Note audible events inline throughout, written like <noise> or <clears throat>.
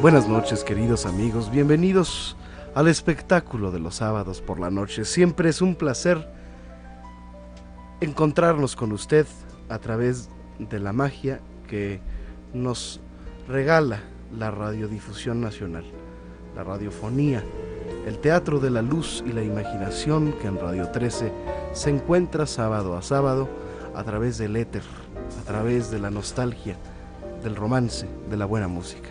Buenas noches queridos amigos, bienvenidos al espectáculo de los sábados por la noche. Siempre es un placer encontrarnos con usted a través de la magia que nos regala la radiodifusión nacional, la radiofonía, el teatro de la luz y la imaginación que en Radio 13 se encuentra sábado a sábado a través del éter, a través de la nostalgia, del romance, de la buena música.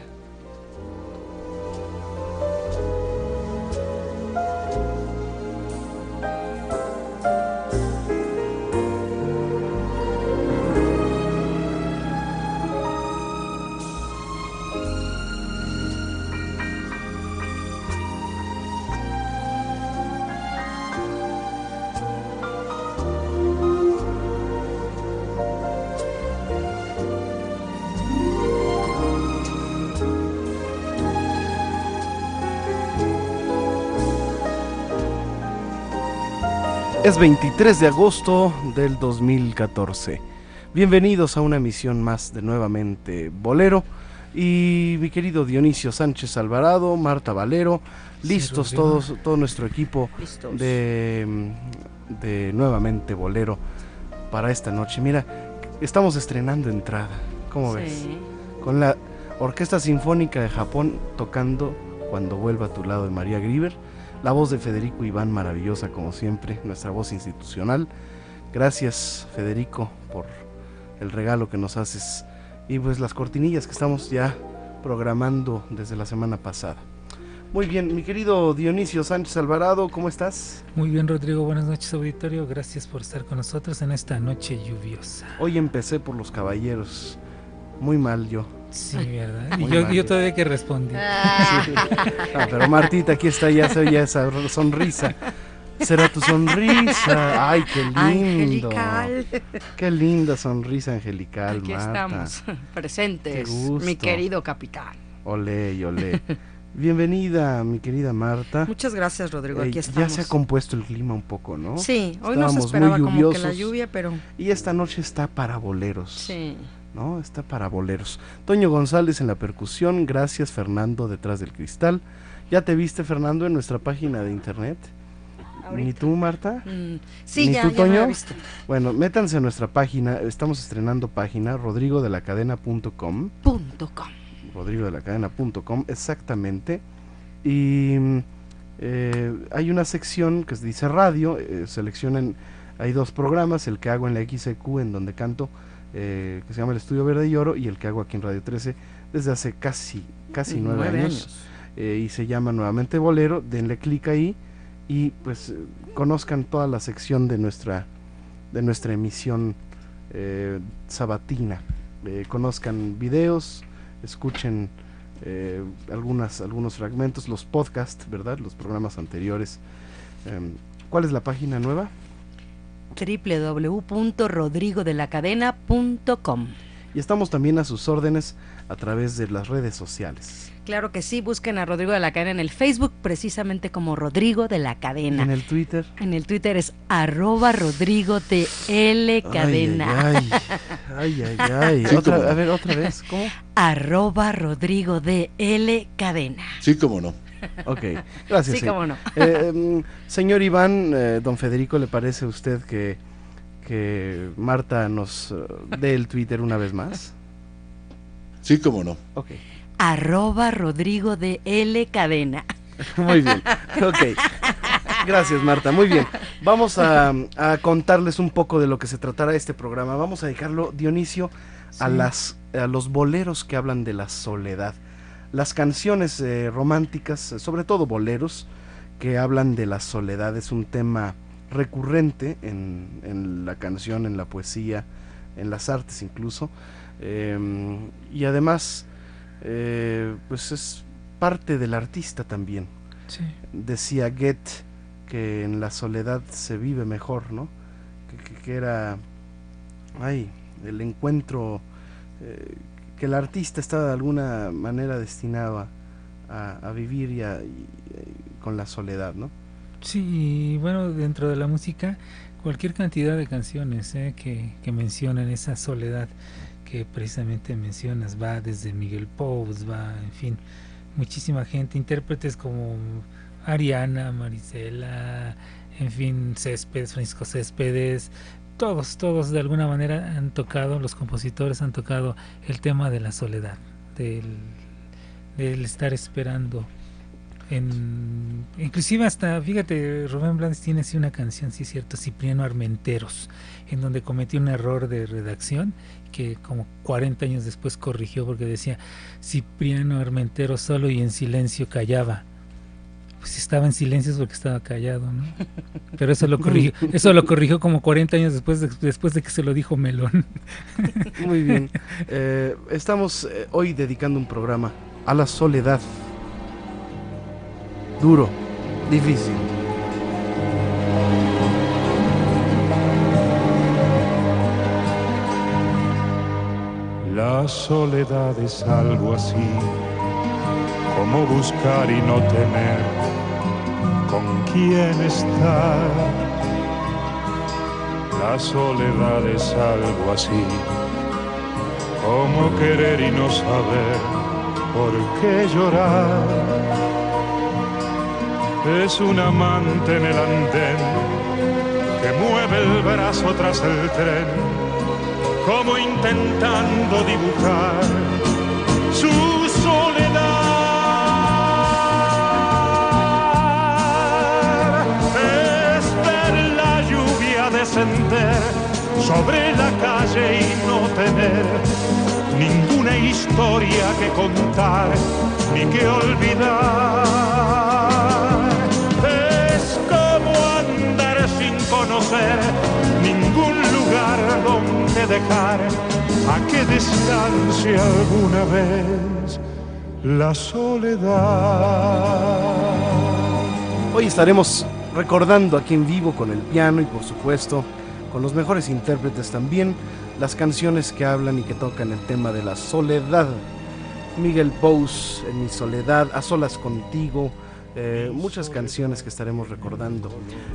Es 23 de agosto del 2014. Bienvenidos a una emisión más de nuevamente Bolero. Y mi querido Dionisio Sánchez Alvarado, Marta Valero, listos todos, todo nuestro equipo de, de nuevamente Bolero para esta noche. Mira, estamos estrenando entrada. ¿Cómo ves? Con la Orquesta Sinfónica de Japón tocando Cuando vuelva a tu lado de María Grieber. La voz de Federico Iván, maravillosa como siempre, nuestra voz institucional. Gracias Federico por el regalo que nos haces y pues las cortinillas que estamos ya programando desde la semana pasada. Muy bien, mi querido Dionisio Sánchez Alvarado, ¿cómo estás? Muy bien, Rodrigo. Buenas noches, auditorio. Gracias por estar con nosotros en esta noche lluviosa. Hoy empecé por los caballeros. Muy mal yo. Sí, ¿verdad? Y yo, yo todavía que respondí. Ah, Ah, pero Martita, aquí está, ya se oye esa sonrisa. Será tu sonrisa. Ay, qué lindo. Angelical. Qué linda sonrisa angelical, Aquí Marta. estamos, presentes, Qué gusto. mi querido capitán. Olé y olé. Bienvenida, mi querida Marta. Muchas gracias, Rodrigo. Eh, Aquí ya estamos. se ha compuesto el clima un poco, ¿no? Sí, hoy Estábamos esperaba muy como que la lluvia, pero Y esta noche está para boleros. sí. ¿No? Está para boleros. Toño González en la percusión, gracias Fernando detrás del cristal. ¿Ya te viste Fernando en nuestra página de internet? ¿Ni Ahorita. tú, Marta? Mm, sí, ¿Ni ya, tú, ya me Toño? visto. Bueno, métanse a nuestra página, estamos estrenando página rodrigodelacadena.com, Punto com. rodrigodelacadena.com exactamente. Y eh, hay una sección que dice radio, eh, seleccionen, hay dos programas, el que hago en la XEQ en donde canto, eh, que se llama El Estudio Verde y Oro, y el que hago aquí en Radio 13 desde hace casi, casi nueve, años, eh, y se llama nuevamente Bolero, denle clic ahí y pues eh, conozcan toda la sección de nuestra, de nuestra emisión sabatina, conozcan videos, escuchen algunas, algunos fragmentos, los podcasts, ¿verdad? Los programas anteriores. Em, ¿Cuál es la página nueva? www.rodrigodelacadena.com. Y estamos también a sus órdenes a través de las redes sociales. Claro que sí, busquen a Rodrigo de la Cadena en el Facebook, precisamente como Rodrigo de la Cadena. En el Twitter. En el Twitter es arroba Rodrigo de L Cadena. Ay, ay, ay, ay, ay. Sí, Otra- a ver, otra vez, ¿cómo? Arroba Rodrigo de L Cadena. Sí, cómo no. Ok, <laughs> gracias. Sí, cómo no. Eh, mm, señor Iván, eh, don Federico, ¿le parece a usted que, que Marta nos eh, dé el Twitter una vez más? Sí, cómo no. Ok, Arroba Rodrigo de L Cadena. <laughs> muy bien. Ok, gracias Marta, muy bien. Vamos a, a contarles un poco de lo que se tratará este programa. Vamos a dedicarlo, Dionisio, a, las, a los boleros que hablan de la soledad. Las canciones eh, románticas, sobre todo boleros, que hablan de la soledad. Es un tema recurrente en, en la canción, en la poesía, en las artes incluso. Em, y además, eh, pues es parte del artista también. Sí. Decía Goethe que en la soledad se vive mejor, ¿no? Que, que- que era, ay, el encuentro, eh, que el artista está de alguna manera destinado a, a- vivir y, y con la soledad, ¿no? Sí, bueno, dentro de la música, cualquier cantidad de canciones eh, que, que mencionan esa soledad que precisamente mencionas, va desde Miguel Pous, va, en fin, muchísima gente, intérpretes como Ariana, Marisela, en fin, Céspedes, Francisco Céspedes, todos, todos de alguna manera han tocado, los compositores han tocado el tema de la soledad, del, estar esperando en, inclusive hasta, fíjate, Rubén Blades tiene así una canción, sí cierto, Cipriano Armenteros, en donde cometió un error de redacción que como 40 años después corrigió porque decía Cipriano Armenteros solo y en silencio callaba. Pues estaba en silencio es porque estaba callado, ¿no? Pero eso lo corrigió, eso lo corrigió como 40 años después de, después de que se lo dijo Melón. <laughs> Muy bien. Eh, estamos eh, hoy dedicando un programa a la soledad. Duro, difícil. La soledad es algo así, como buscar y no tener con quién estar. La soledad es algo así, como querer y no saber por qué llorar. Es un amante en el andén que mueve el brazo tras el tren como intentando dibujar su descender sobre la calle y no tener ninguna historia que contar ni que olvidar. Es como andar sin conocer ningún lugar donde dejar a que descanse alguna vez la soledad. Hoy estaremos recordando aquí en vivo con el piano y por supuesto con los mejores intérpretes también las canciones que hablan y que tocan el tema de la soledad. Miguel Pous, En mi soledad, A solas contigo, eh, muchas canciones que estaremos recordando.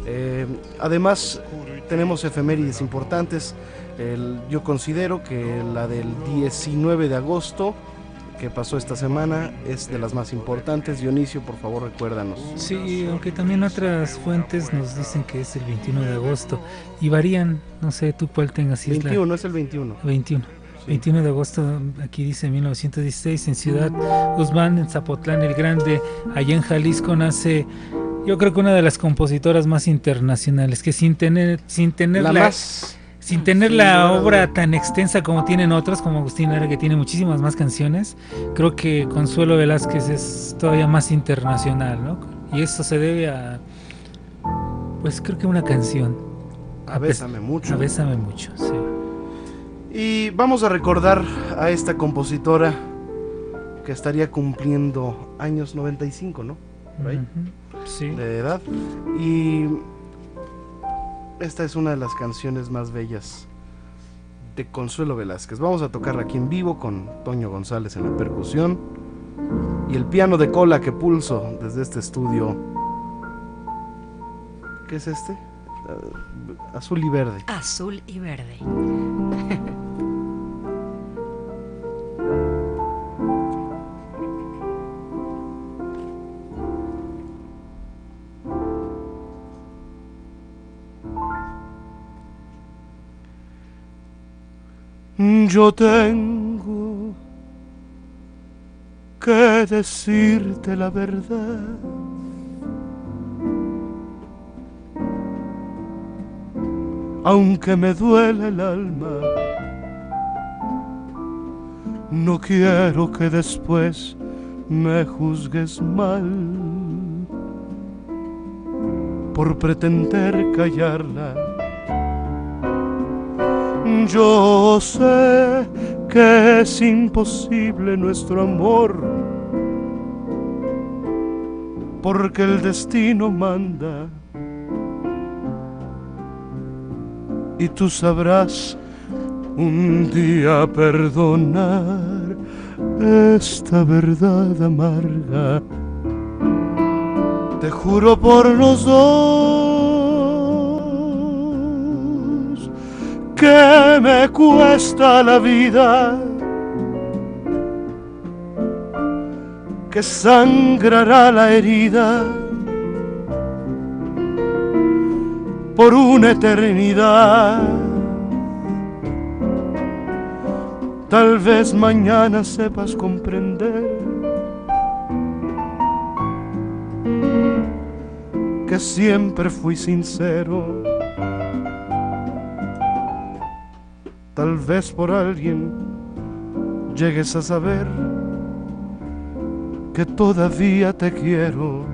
Eh, además, tenemos efemérides importantes. Yo considero que la del 19 de agosto, que pasó esta semana, es de las más importantes. Dionisio, por favor, recuérdanos. Sí, aunque también otras fuentes nos dicen que es el 21 de agosto y varían, no sé tú cuál tengas, si es la 21, es el 21. 21. Sí. 21 de agosto, aquí dice 1916, en Ciudad Guzmán, en Zapotlán el Grande, allá en Jalisco nace, yo creo que una de las compositoras más internacionales, que sin tener, sin tener La la, más sin tener la obra tan extensa como tienen otros, como Agustín Lara, que tiene muchísimas más canciones, creo que Consuelo Velázquez es todavía más internacional, ¿no? Y eso se debe a, pues creo que una canción, A Bésame mucho. a Bésame mucho, sí. Y vamos a recordar a esta compositora que estaría cumpliendo años 95, ¿no? Ujú, Sí. de edad. Y esta es una de las canciones más bellas de Consuelo Velázquez. Vamos a tocarla aquí en vivo con Toño González en la percusión y el piano de cola que pulso desde este estudio. ¿Qué es este? Ah, azul y verde. Azul y verde. <laughs> Yo tengo que decirte la verdad. Aunque me duele el alma, no quiero que después me juzgues mal por pretender callarla. Yo sé que es imposible nuestro amor, porque el destino manda. Y tú sabrás un día perdonar esta verdad amarga. Te juro por los dos que me cuesta la vida, que sangrará la herida por una eternidad. Tal vez mañana sepas comprender que siempre fui sincero. Tal vez por alguien llegues a saber que todavía te quiero.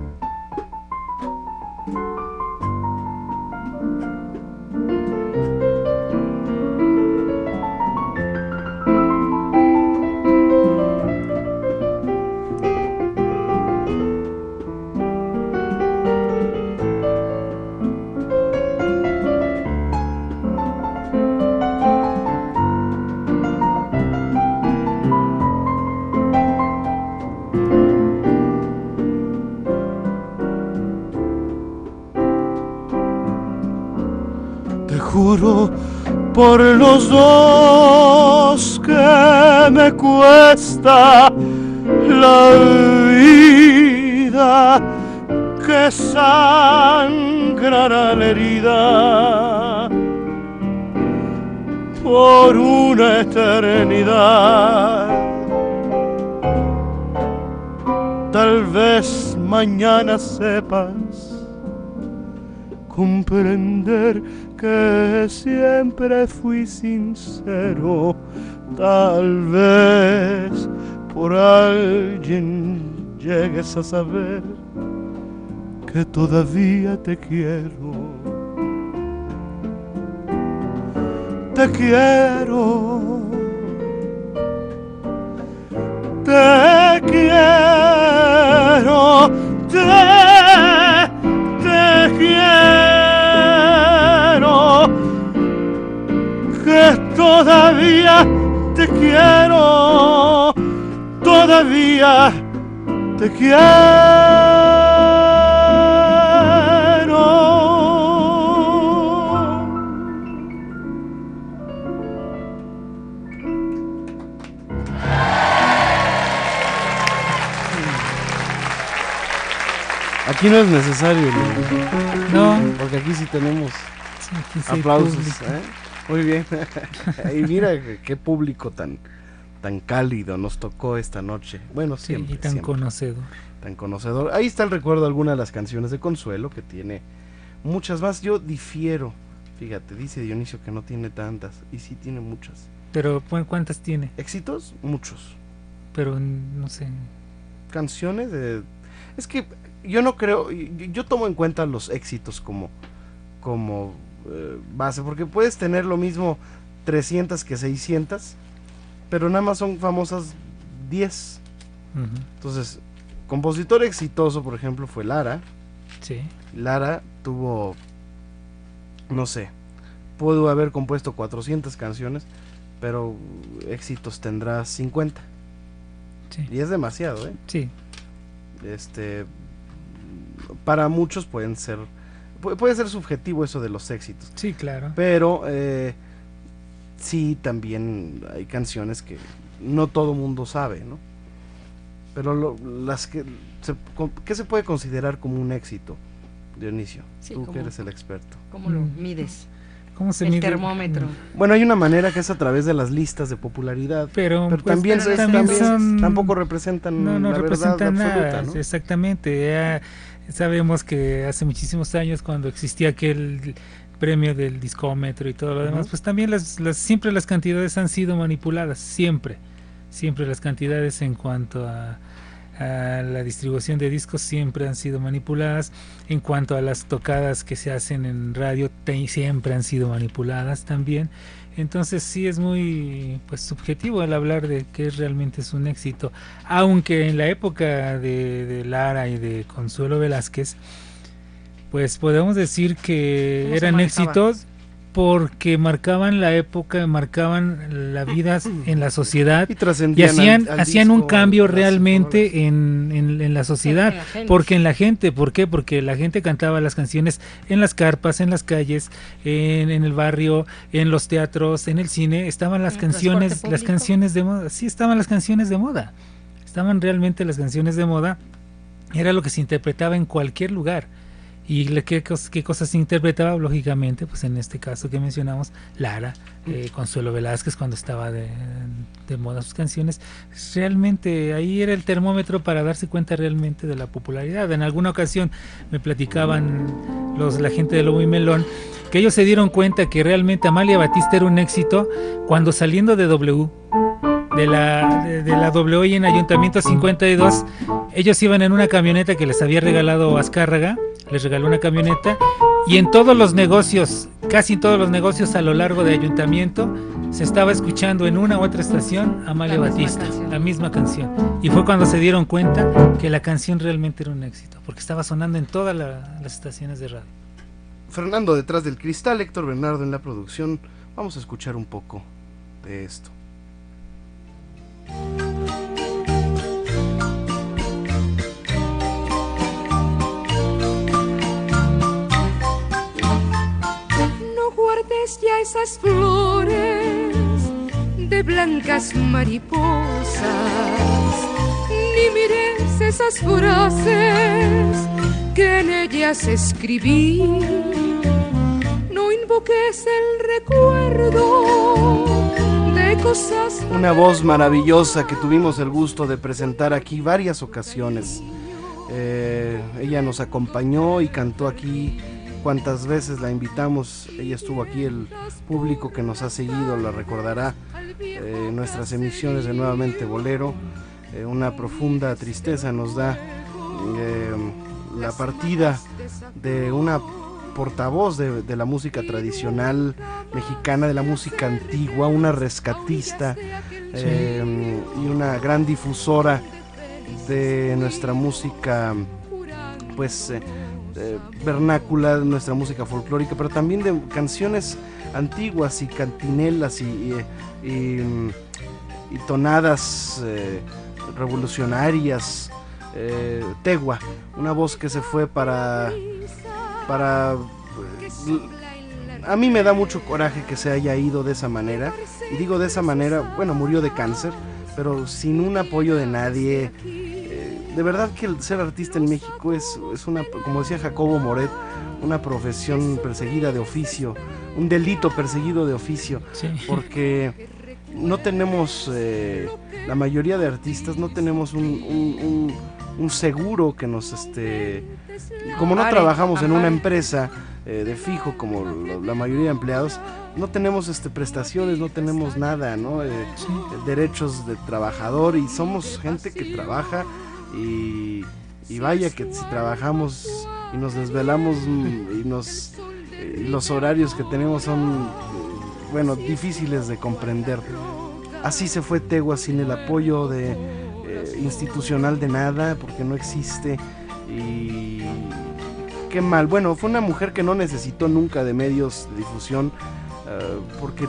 Por los dos que me cuesta la vida, que sangrará la herida por una eternidad. Tal vez mañana sepas comprender que siempre fui sincero. Tal vez por alguien llegues a saber que todavía te quiero. Te quiero. Te quiero. Te, te quiero. Todavía te quiero. Todavía te quiero. Aquí no es necesario, No, porque aquí sí tenemos sí, aquí sí aplausos. ¿eh? Muy bien. <laughs> y mira qué- público tan, tan cálido nos tocó esta noche. Bueno, Sí, siempre. y tan siempre. conocedor. tan conocedor. Ahí está el recuerdo de algunas de las canciones de Consuelo, que tiene muchas más. Yo difiero, fíjate, dice Dionisio que no tiene tantas, y sí tiene muchas. Pero ¿cu- ¿cuántas tiene? Éxitos, muchos. Pero no sé. Canciones de... Es que yo no creo, yo, yo tomo en cuenta los éxitos como, como eh, base, porque puedes tener lo mismo 300 que 600, pero nada más son famosas 10. Ujú, Entonces, compositor exitoso, por ejemplo, fue Lara. Sí. Lara tuvo, no sé, pudo haber compuesto 400 canciones, pero éxitos tendrá 50. Sí. Y es demasiado, ¿eh? Sí. Este, para muchos pueden ser, pu- puede ser subjetivo eso de los éxitos, Sí, claro. pero eh, sí también hay canciones que no todo mundo sabe, ¿no? Pero lo- las que, se, ¿qué se puede considerar como un éxito, Dionisio? Sí, Tú que eres el experto. ¿Cómo lo Mm. mides? ¿Cómo se El mide? termómetro. Bueno, hay una manera que es a través de las listas de popularidad, Pero, pero pues, también, pero es- también también son- tampoco representan no, no la representan verdad nada. absoluta, ¿no? Exactamente. Ya sabemos que hace muchísimos años, cuando existía aquel premio del discómetro y todo lo demás, pues también las, las, siempre las cantidades han sido manipuladas. Siempre. Siempre las cantidades en cuanto a, a la distribución de discos siempre han sido manipuladas. En cuanto a las tocadas que se hacen en radio, te- siempre han sido manipuladas también. Entonces sí es muy pues subjetivo el hablar de que realmente es un éxito, aunque en la época de, de Lara y de Consuelo Velázquez, pues podemos decir que ¿Cómo se eran éxitos porque marcaban la época, marcaban la vida en la sociedad Y hacían, al- al hacían un cambio realmente en, en- en la sociedad. En la gente. Porque en la gente, ¿por qué? Porque la gente cantaba las canciones en las carpas, en las calles, en, en el barrio, en los teatros, en el cine, estaban las canciones, las canciones de moda, sí estaban las canciones de moda, estaban realmente las canciones de moda, era lo que se interpretaba en cualquier lugar. ¿Y le- qué, qué cosas se interpretaba? Lógicamente, pues en este caso que mencionamos, Lara, eh, Consuelo Velázquez cuando estaba de, de moda sus canciones, realmente ahí era el termómetro para darse cuenta realmente de la popularidad. En alguna ocasión me platicaban los, la gente de Lobo y Melón que ellos se dieron cuenta que realmente Amalia Batista era un éxito cuando saliendo de W, de la, de, de la W y en Ayuntamiento 52, ellos iban en una camioneta que les había regalado Azcárraga, les regaló una camioneta y en todos los negocios, casi en todos los negocios a lo largo de Ayuntamiento, se estaba escuchando en una u otra estación Amalia La Batista, canción. la misma canción. Y fue cuando se dieron cuenta que la canción realmente era un éxito, porque estaba sonando en todas la- las estaciones de radio. Fernando detrás del cristal, Héctor Bernardo en la producción. Vamos a escuchar un poco de esto. Ya esas flores de blancas mariposas, ni mires esas frases que en ellas escribí. No invoques el recuerdo de cosas. Una voz maravillosa que tuvimos el gusto de presentar aquí varias ocasiones. Eh, ella nos acompañó y cantó aquí cuantas veces la invitamos. Ella estuvo aquí, el público que nos ha seguido la recordará. Eh, nuestras emisiones de Nuevamente Bolero. Eh, una profunda tristeza nos da eh, la partida de una portavoz de, la música tradicional mexicana, de la música antigua, una rescatista y una gran difusora de nuestra música, pues vernácula, de nuestra música folclórica, pero también de canciones antiguas y cantinelas y, tonadas eh, revolucionarias. Eh, Tegua, una voz que se fue para para a mí me da mucho coraje que se haya ido de esa manera y digo de esa manera, bueno, murió de cáncer, pero sin un apoyo de nadie. De verdad que el ser artista en México es, es una, como decía Jacobo Moret, una profesión perseguida de oficio, un delito perseguido de oficio, porque no tenemos, eh, la mayoría de artistas no tenemos un, seguro que nos, este, como no trabajamos en una empresa eh, de fijo como la mayoría de empleados, no tenemos este prestaciones, no tenemos nada, ¿no? Eh, derechos de trabajador y somos gente que trabaja y, y vaya que si trabajamos y nos desvelamos y nos los horarios que tenemos son bueno difíciles de comprender. Así se fue Tegua sin el apoyo de eh, institucional de nada porque no existe. Y qué mal. Bueno fue una mujer que no necesitó nunca de medios de difusión eh, porque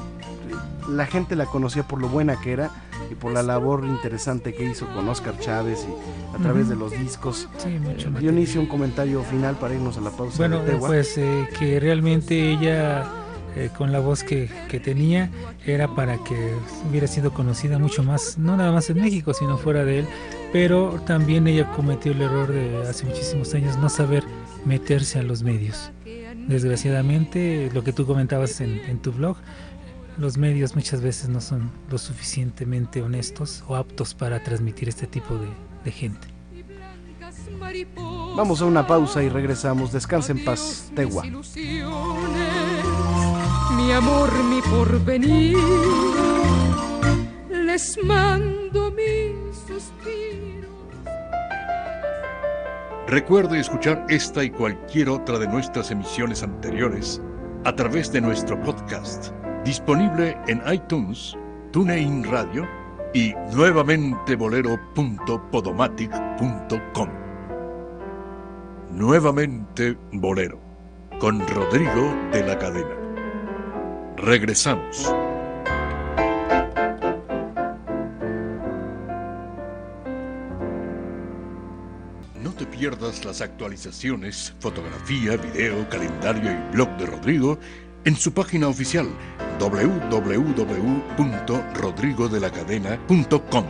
la gente la conocía por lo buena que era y por la labor interesante que hizo con Oscar Chávez y a través de los discos. Sí, mucho eh, Dionisio, un comentario final para irnos a la pausa. Bueno, pues eh, que realmente ella eh, con la voz que, que, tenía era para que hubiera sido conocida mucho más, no nada más en México, sino fuera de él, pero también ella cometió el error de hace muchísimos años no saber meterse a los medios. Desgraciadamente, lo que tú comentabas en, en tu blog, los medios muchas veces no son lo suficientemente honestos o aptos para transmitir este tipo de, gente. Vamos a una pausa y regresamos. Descansa en paz, Tegua. Mi amor, mi porvenir, les mando mis suspiros. Recuerde escuchar esta y cualquier otra de nuestras emisiones anteriores a través de nuestro podcast Disponible en iTunes, TuneIn Radio y nuevamente bolero.podomatic.com. Nuevamente Bolero, con Rodrigo de la Cadena. Regresamos. No te pierdas las actualizaciones, fotografía, video, calendario y blog de Rodrigo en su página oficial www.rodrigodelacadena.com.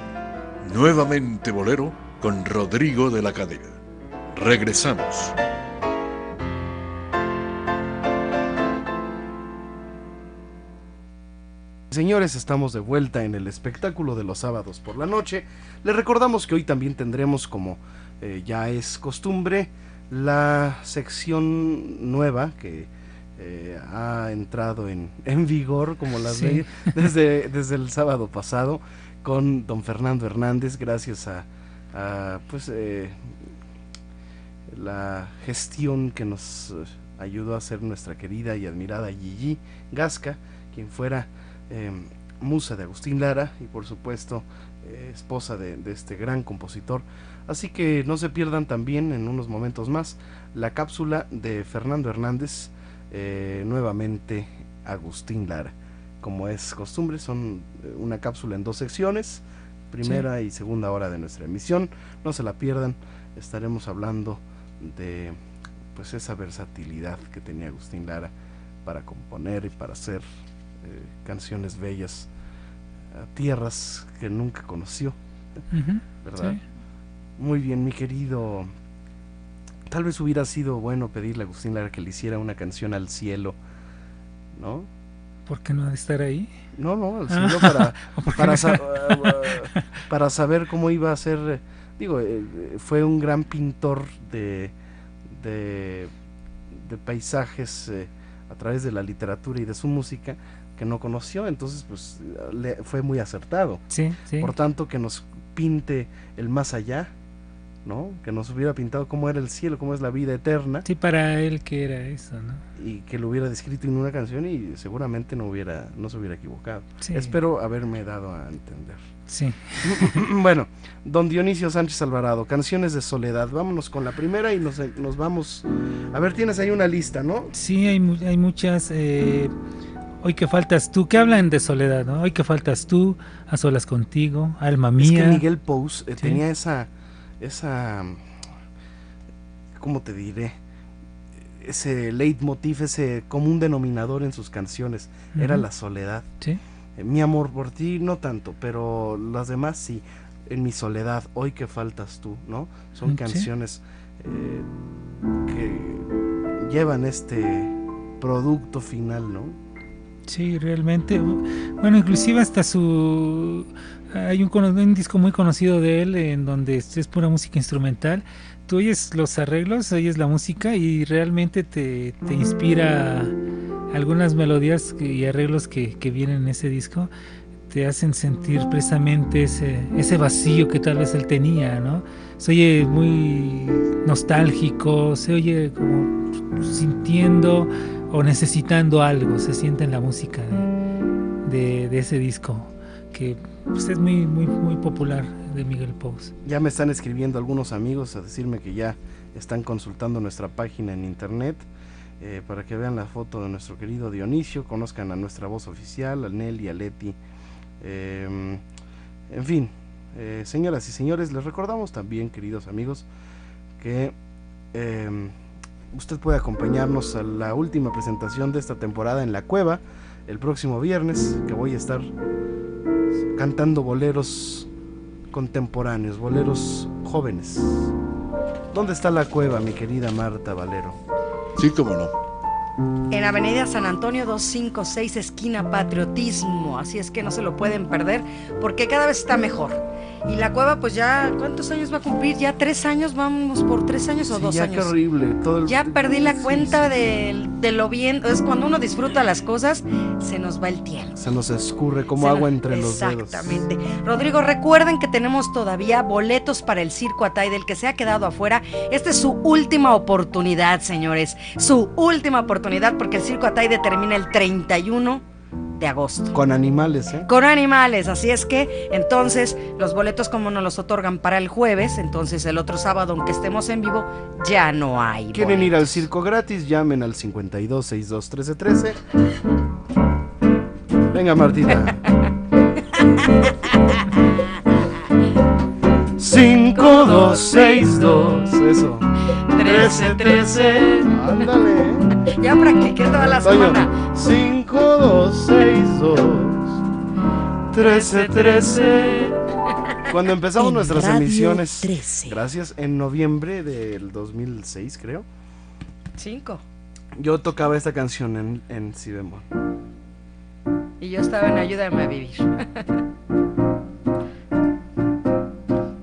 Nuevamente Bolero con Rodrigo de la Cadena. Regresamos. Señores, estamos de vuelta en el espectáculo de los sábados por la noche. Les recordamos que hoy también tendremos, como eh, ya es costumbre, la sección nueva que eh, ha entrado en, en, vigor, como las veis, <laughs> desde, desde el sábado pasado, con don Fernando Hernández, gracias a, pues eh, la gestión que nos eh, ayudó a hacer nuestra querida y admirada Gigi Gasca, quien fuera em, musa de Agustín Lara y por supuesto esposa de, de, este gran compositor. Así que no se pierdan también en unos momentos más la cápsula de Fernando Hernández eh, nuevamente Agustín Lara. Como es costumbre, son eh, una cápsula en dos secciones, primera y segunda hora de nuestra emisión. No se la pierdan, estaremos hablando de pues esa versatilidad que tenía Agustín Lara para componer y para hacer eh, canciones bellas a tierras que nunca conoció, ¿verdad? Muy bien, mi querido Tal vez hubiera sido bueno pedirle a Agustín Lara que le hiciera una canción al cielo. ¿no? ¿Por qué no de estar ahí? No, no, Ah. el cielo para, <laughs> para, sa- para saber cómo iba a ser. eh, Digo, eh, eh, fue un gran pintor de, de, de paisajes eh, a través de la literatura y de su música que no conoció, entonces pues le, fue muy acertado. Sí, sí. Por tanto, que nos pinte el más allá, ¿no? Que nos hubiera pintado cómo era el cielo, cómo es la vida eterna Sí, para él que era eso, ¿no? y que lo hubiera descrito en una canción y seguramente no hubiera no se hubiera equivocado. Sí. Espero haberme dado a entender. Sí. <laughs> bueno, don Dionisio Sánchez Alvarado, canciones de soledad. Vámonos con la primera y nos, nos vamos. A ver, tienes ahí una lista, ¿no? Sí, hay, hay muchas. eh, hoy que faltas tú, que hablan de soledad, ¿no? Hoy que faltas tú, a solas contigo, alma Es mía. que Miguel Pous eh, Sí. tenía esa, esa, ¿cómo te diré? Ese leitmotiv, ese común denominador en sus canciones, era la soledad. Sí, Eh, Mi amor por ti, no tanto, pero las demás sí. En mi soledad, hoy que faltas tú, ¿no? Son Mm, sí. canciones eh, que llevan este producto final, ¿no? sí, realmente. Bueno, inclusive hasta su. Hay un, disco muy conocido de él en donde es pura música instrumental. Tú oyes los arreglos, oyes la música y realmente te, te inspira algunas melodías y arreglos que, que vienen en ese disco. Te hacen sentir precisamente ese, ese vacío que tal vez él tenía, ¿no? Se oye muy nostálgico, se oye como sintiendo o necesitando algo, se siente en la música de- de ese disco, que pues, es muy, muy, muy popular de Miguel Pous. Ya me están escribiendo algunos amigos a decirme que ya están consultando nuestra página en internet eh, para que vean la foto de nuestro querido Dionisio, conozcan a nuestra voz oficial, a Nelly, a Leti. eh, en fin, eh, señoras y señores, les recordamos también, queridos amigos, que eh, usted puede acompañarnos a la última presentación de esta temporada en La Cueva el próximo viernes, que voy a estar cantando boleros contemporáneos, boleros jóvenes. ¿Dónde está la cueva, mi querida Marta Valero? Sí, cómo no. En Avenida San Antonio 256, esquina Patriotismo. Así es que no se lo pueden perder porque cada vez está mejor. Y la cueva, pues ya, ¿cuántos años va a cumplir? ¿Ya tres años? ¿Vamos por tres años o Sí, dos ya años? qué horrible. Todo el- Ya perdí la Sí, cuenta sí, de, de lo bien. Es cuando uno disfruta las cosas, se nos va el tiempo. Se nos escurre como Se agua nos- entre los dedos. Exactamente. Rodrigo, recuerden que tenemos todavía boletos para el Circo Atay del que se ha quedado afuera. Esta es su última oportunidad, señores. Su última oportunidad porque el Circo Atay termina el 31 de agosto. Con animales, ¿eh? Con animales, así es que entonces los boletos como nos los otorgan para el jueves, entonces el otro sábado aunque estemos en vivo ya no hay. ¿Quieren ir al boletos. circo gratis? Llamen al 52 62 13 13. Venga, Martita. <laughs> 5262 Eso. 13, 13. Ándale. Ya practiqué toda la Toño. semana. 5262 13 13 Cuando empezamos En nuestras Radio emisiones, 13. gracias, en noviembre del 2006, creo, Cinco. yo tocaba esta canción en, en si bemol. Y yo estaba en Ayúdame a vivir.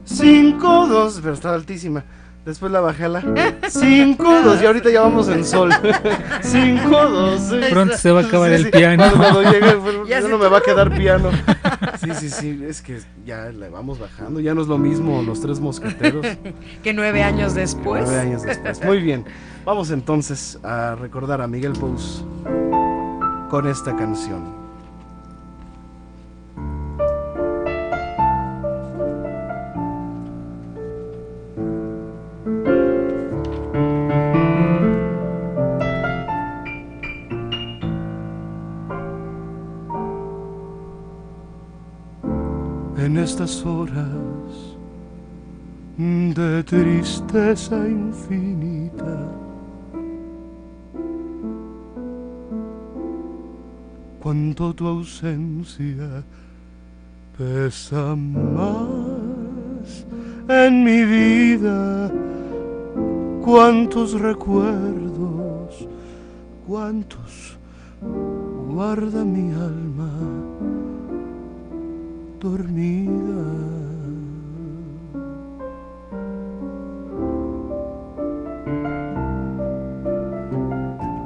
5 2 pero estaba altísima. Después la bajé a la <laughs> 5 2 y ahorita ya vamos en sol. <laughs> 5 2 Pronto se va a acabar el piano. Cuando llegue, pues, <laughs> Ya no me va a quedar piano. Sí, sí, sí, es que ya le vamos bajando, ya no es lo mismo los tres mosqueteros. Que nueve años después. Nueve años después. Muy bien. Vamos entonces a recordar a Miguel Pous con esta canción. Estas horas de tristeza infinita. Cuánto tu ausencia pesa más en mi vida. Cuántos recuerdos, cuántos guarda mi alma dormida.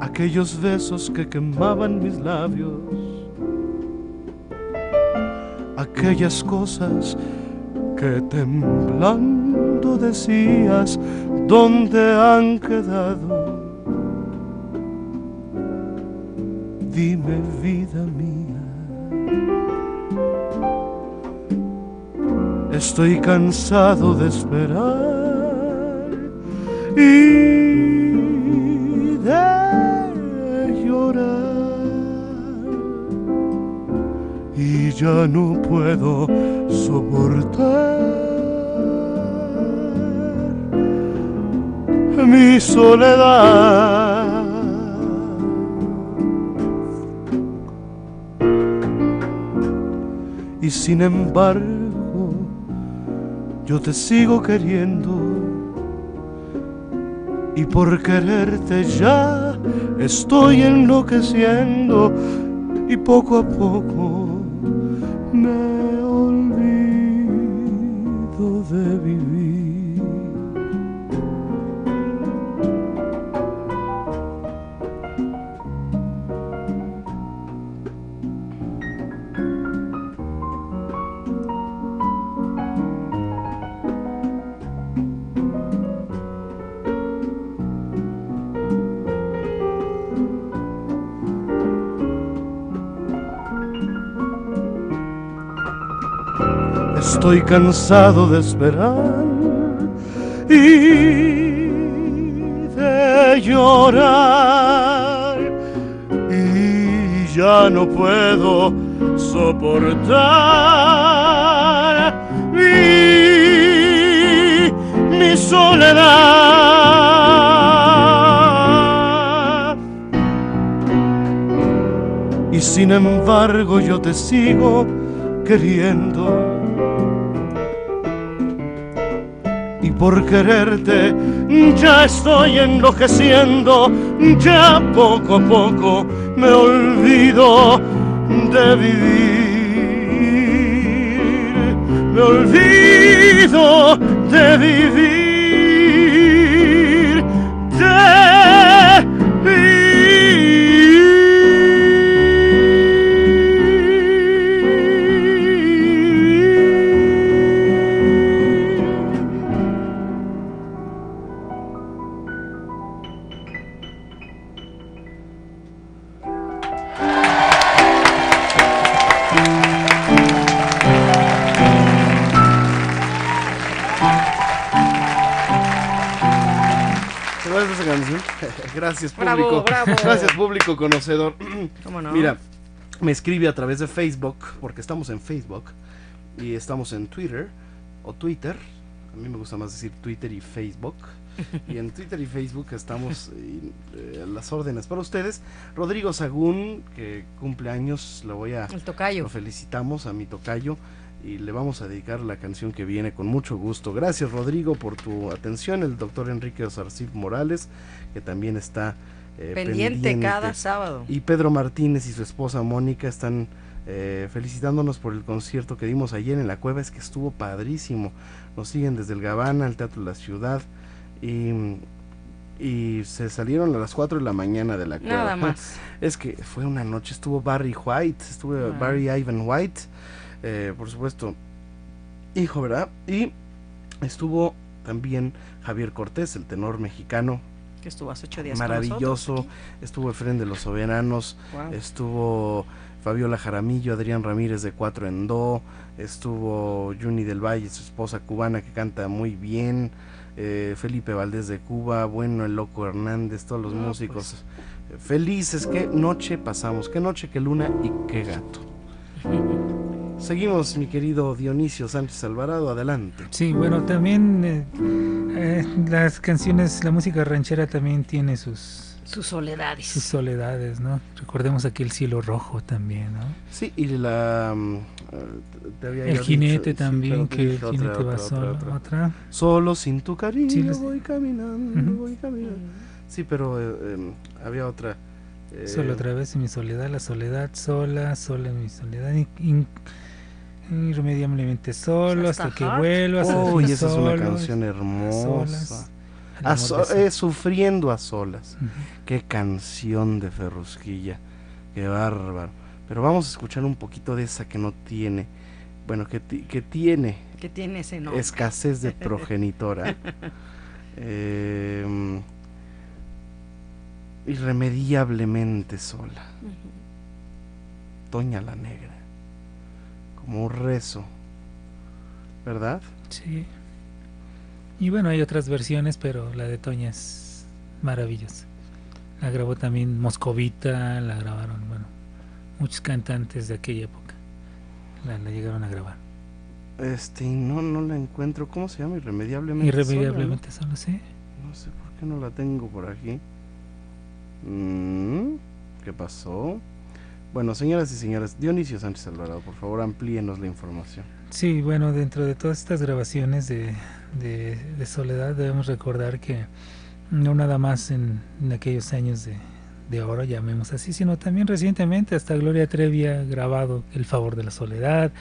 Aquellos besos que quemaban mis labios, aquellas cosas que temblando decías, ¿dónde han quedado? Dime vida mía. Estoy cansado de esperar y de llorar. Y ya no puedo soportar mi soledad. Y sin embargo, yo te sigo queriendo. Y por quererte ya estoy enloqueciendo. Y poco a poco Estoy cansado de esperar y de llorar y ya no puedo soportar mi, mi soledad. Y sin embargo yo te sigo queriendo. Por quererte ya estoy enloqueciendo, ya poco a poco me olvido de vivir. Me olvido de vivir, Gracias, público. bravo. Gracias, público conocedor. <clears throat> ¿Cómo no? Mira, me escribe a través de Facebook, porque estamos en Facebook y estamos en Twitter o Twitter. A mí me gusta más decir Twitter y Facebook. <laughs> Y en Twitter y Facebook estamos eh, las órdenes para ustedes. Rodrigo Sagún, que cumple años, lo voy a El tocayo. lo felicitamos a mi tocayo y le vamos a dedicar la canción que viene con mucho gusto. Gracias Rodrigo por tu atención. El doctor Enrique Osarcip Morales, que también está eh, Pendiente, cada sábado. y Pedro Martínez y su esposa Mónica están eh, felicitándonos por el concierto que dimos ayer en la cueva. Es que estuvo padrísimo. Nos siguen desde el Gabana, el Teatro de la Ciudad. Y, y se salieron a las 4 de la mañana de la cueva. Nada más. <laughs> Es que fue una noche, estuvo Barry White, estuvo Ah. Barry Ivan White, eh, por supuesto, hijo, ¿verdad? Y estuvo también Javier Cortés, el tenor mexicano, Que estuvo hace ocho días. con maravilloso, nosotros. estuvo Efren de los Soberanos, estuvo Fabiola Jaramillo, Adrián Ramírez de Cuatro en Do, estuvo Juni del Valle, su esposa cubana que canta muy bien, eh, Felipe Valdés de Cuba, bueno, el Loco Hernández, todos los No, músicos eh, felices, qué noche pasamos, qué noche, qué luna y qué gato. Seguimos, mi querido Dionisio Sánchez Alvarado, adelante. Sí, bueno, también eh, eh, las canciones, la música ranchera también tiene sus, Sus soledades. sus soledades, ¿no? Recordemos aquí el cielo rojo también, ¿no? Sí, y la... mm, eh, te había El jinete dicho, también, que el otra, jinete va otra, solo. otra. Solo sin tu cariño Sí, les- voy caminando, voy caminando. Sí, pero eh, eh, había otra Eh, Solo otra vez en mi soledad, la soledad sola, sola en mi soledad, in- in- irremediablemente solo, Hasta hasta que hard. vuelvas Uy, esa es una canción a hermosa. solas, A so- eh, sufriendo a solas. Qué canción de Ferrusquilla. Qué bárbaro. Pero vamos a escuchar un poquito de esa que no tiene. Bueno, que, que tiene Que tiene ese nombre. escasez de <laughs> progenitora. Eh, irremediablemente sola. Ujú. Toña la Negra. Como un rezo. ¿Verdad? Sí. Y bueno, hay otras versiones, pero la de Toña es maravillosa. La grabó también Moscovita, la grabaron, bueno, muchos cantantes de aquella época. La, la llegaron a grabar. Este, no, no la encuentro. ¿Cómo se llama? Irremediablemente. sola, ¿no? Irremediablemente solo sé. No sé por qué no la tengo por aquí. Mm, ¿Qué pasó? Bueno, señoras y señores, Dionisio Sánchez Alvarado, por favor, amplíenos la información. Sí, bueno, dentro de todas estas grabaciones de, de, de Soledad debemos recordar que no nada más en, en aquellos años de, de oro, llamemos así, sino también recientemente hasta Gloria Trevi ha grabado El favor de la soledad,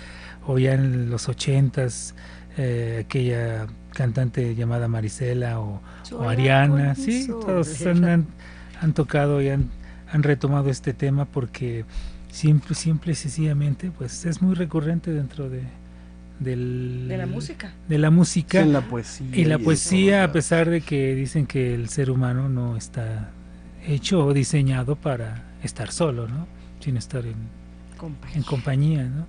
o ya en los ochentas eh, aquella cantante llamada Marisela o, o Ariana, sí, todos han, han tocado y han, han retomado este tema porque simple, simple y sencillamente pues es muy recurrente dentro de, del, De la música. de la Sí, música en la poesía. y la poesía a pesar de que dicen que el ser humano no está hecho o diseñado para estar solo, ¿no? Sin estar en, Compañía. en compañía, ¿no?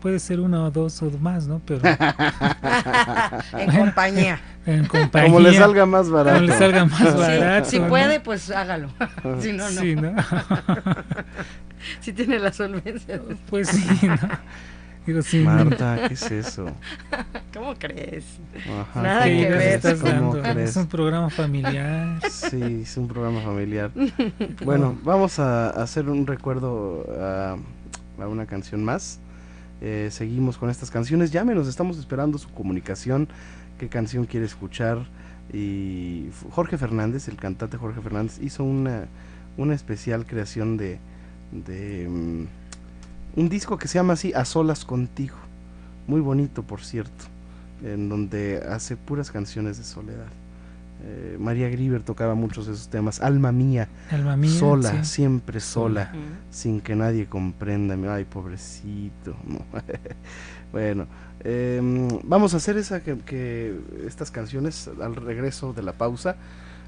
Puede ser uno o dos o más, ¿no? Pero <laughs> en compañía. en compañía. Como le salga más barato. como le salga más Sí, barato. si ¿no? puede, pues hágalo. si no, no. Sí, ¿no? <laughs> Si tiene la solvencia. pues sí, ¿no? Digo, sí. ¿no? Marta, ¿qué es eso? <laughs> ¿Cómo crees? Ajá, Nada ¿Qué que ¿cómo ideas ver. estás ¿Cómo dando? crees? Es un programa familiar. Sí, es un programa familiar. Bueno, vamos a hacer un recuerdo a, a una canción más. Eh, seguimos con estas canciones. Llámenos, estamos esperando su comunicación. ¿Qué canción quiere escuchar? Y Jorge Fernández, el cantante Jorge Fernández, hizo una, una especial creación de, de mm, un disco que se llama así A Solas Contigo. Muy bonito, por cierto, en donde hace puras canciones de soledad. Eh, María Grieber tocaba muchos de esos temas. Alma mía, Alma mía. sola, sí. siempre sola, sin que nadie comprenda. Ay, pobrecito. <laughs> no. bueno, em, vamos a hacer esa que, que estas canciones al regreso de la pausa.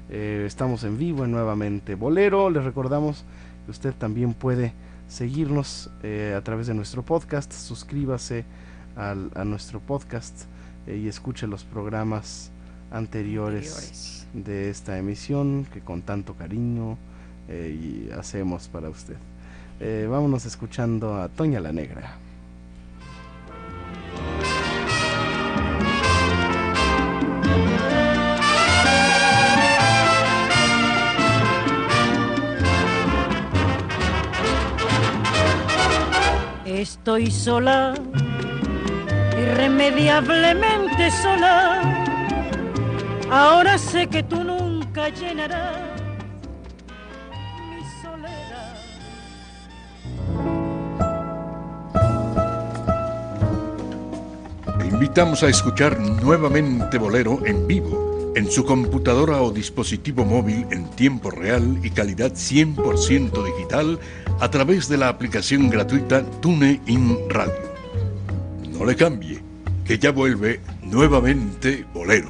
Eh, estamos en vivo en nuevamente Bolero. Les recordamos que usted también puede seguirnos eh, a través de nuestro podcast. Suscríbase al- a nuestro podcast eh, y escuche los programas anteriores Anteriores. de esta emisión que con tanto cariño eh, y hacemos para usted. Eh, vámonos escuchando a Toña la Negra. Estoy sola, irremediablemente sola. Ahora sé que tú nunca llenarás mi soledad. Te invitamos a escuchar nuevamente Bolero en vivo, en su computadora o dispositivo móvil en tiempo real y calidad 100% digital a través de la aplicación gratuita TuneIn Radio. No le cambie, que ya vuelve nuevamente Bolero,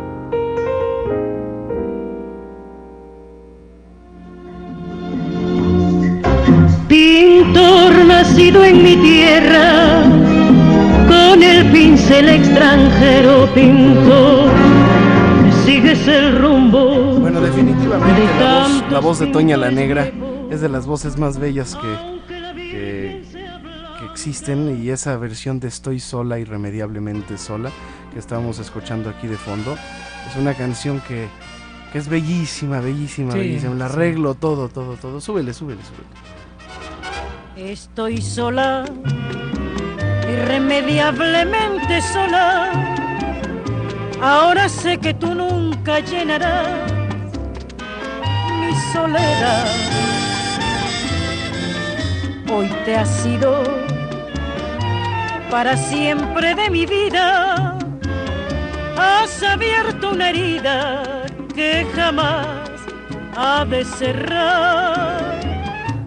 Pintor nacido en mi tierra, con el pincel extranjero pintor, sigues el rumbo. Bueno, definitivamente de la voz, tantos la voz de Toña la Negra es de las voces más bellas que, que, existen y esa versión de Estoy sola, irremediablemente sola, que estábamos escuchando aquí de fondo, es una canción que, que es bellísima, bellísima, Sí, bellísima. El sí. arreglo, todo, todo, todo. Súbele, súbele, súbele. Estoy sola, irremediablemente sola. Ahora sé que tú nunca llenarás mi soledad. Hoy te has ido para siempre de mi vida. Has abierto una herida que jamás ha de cerrar.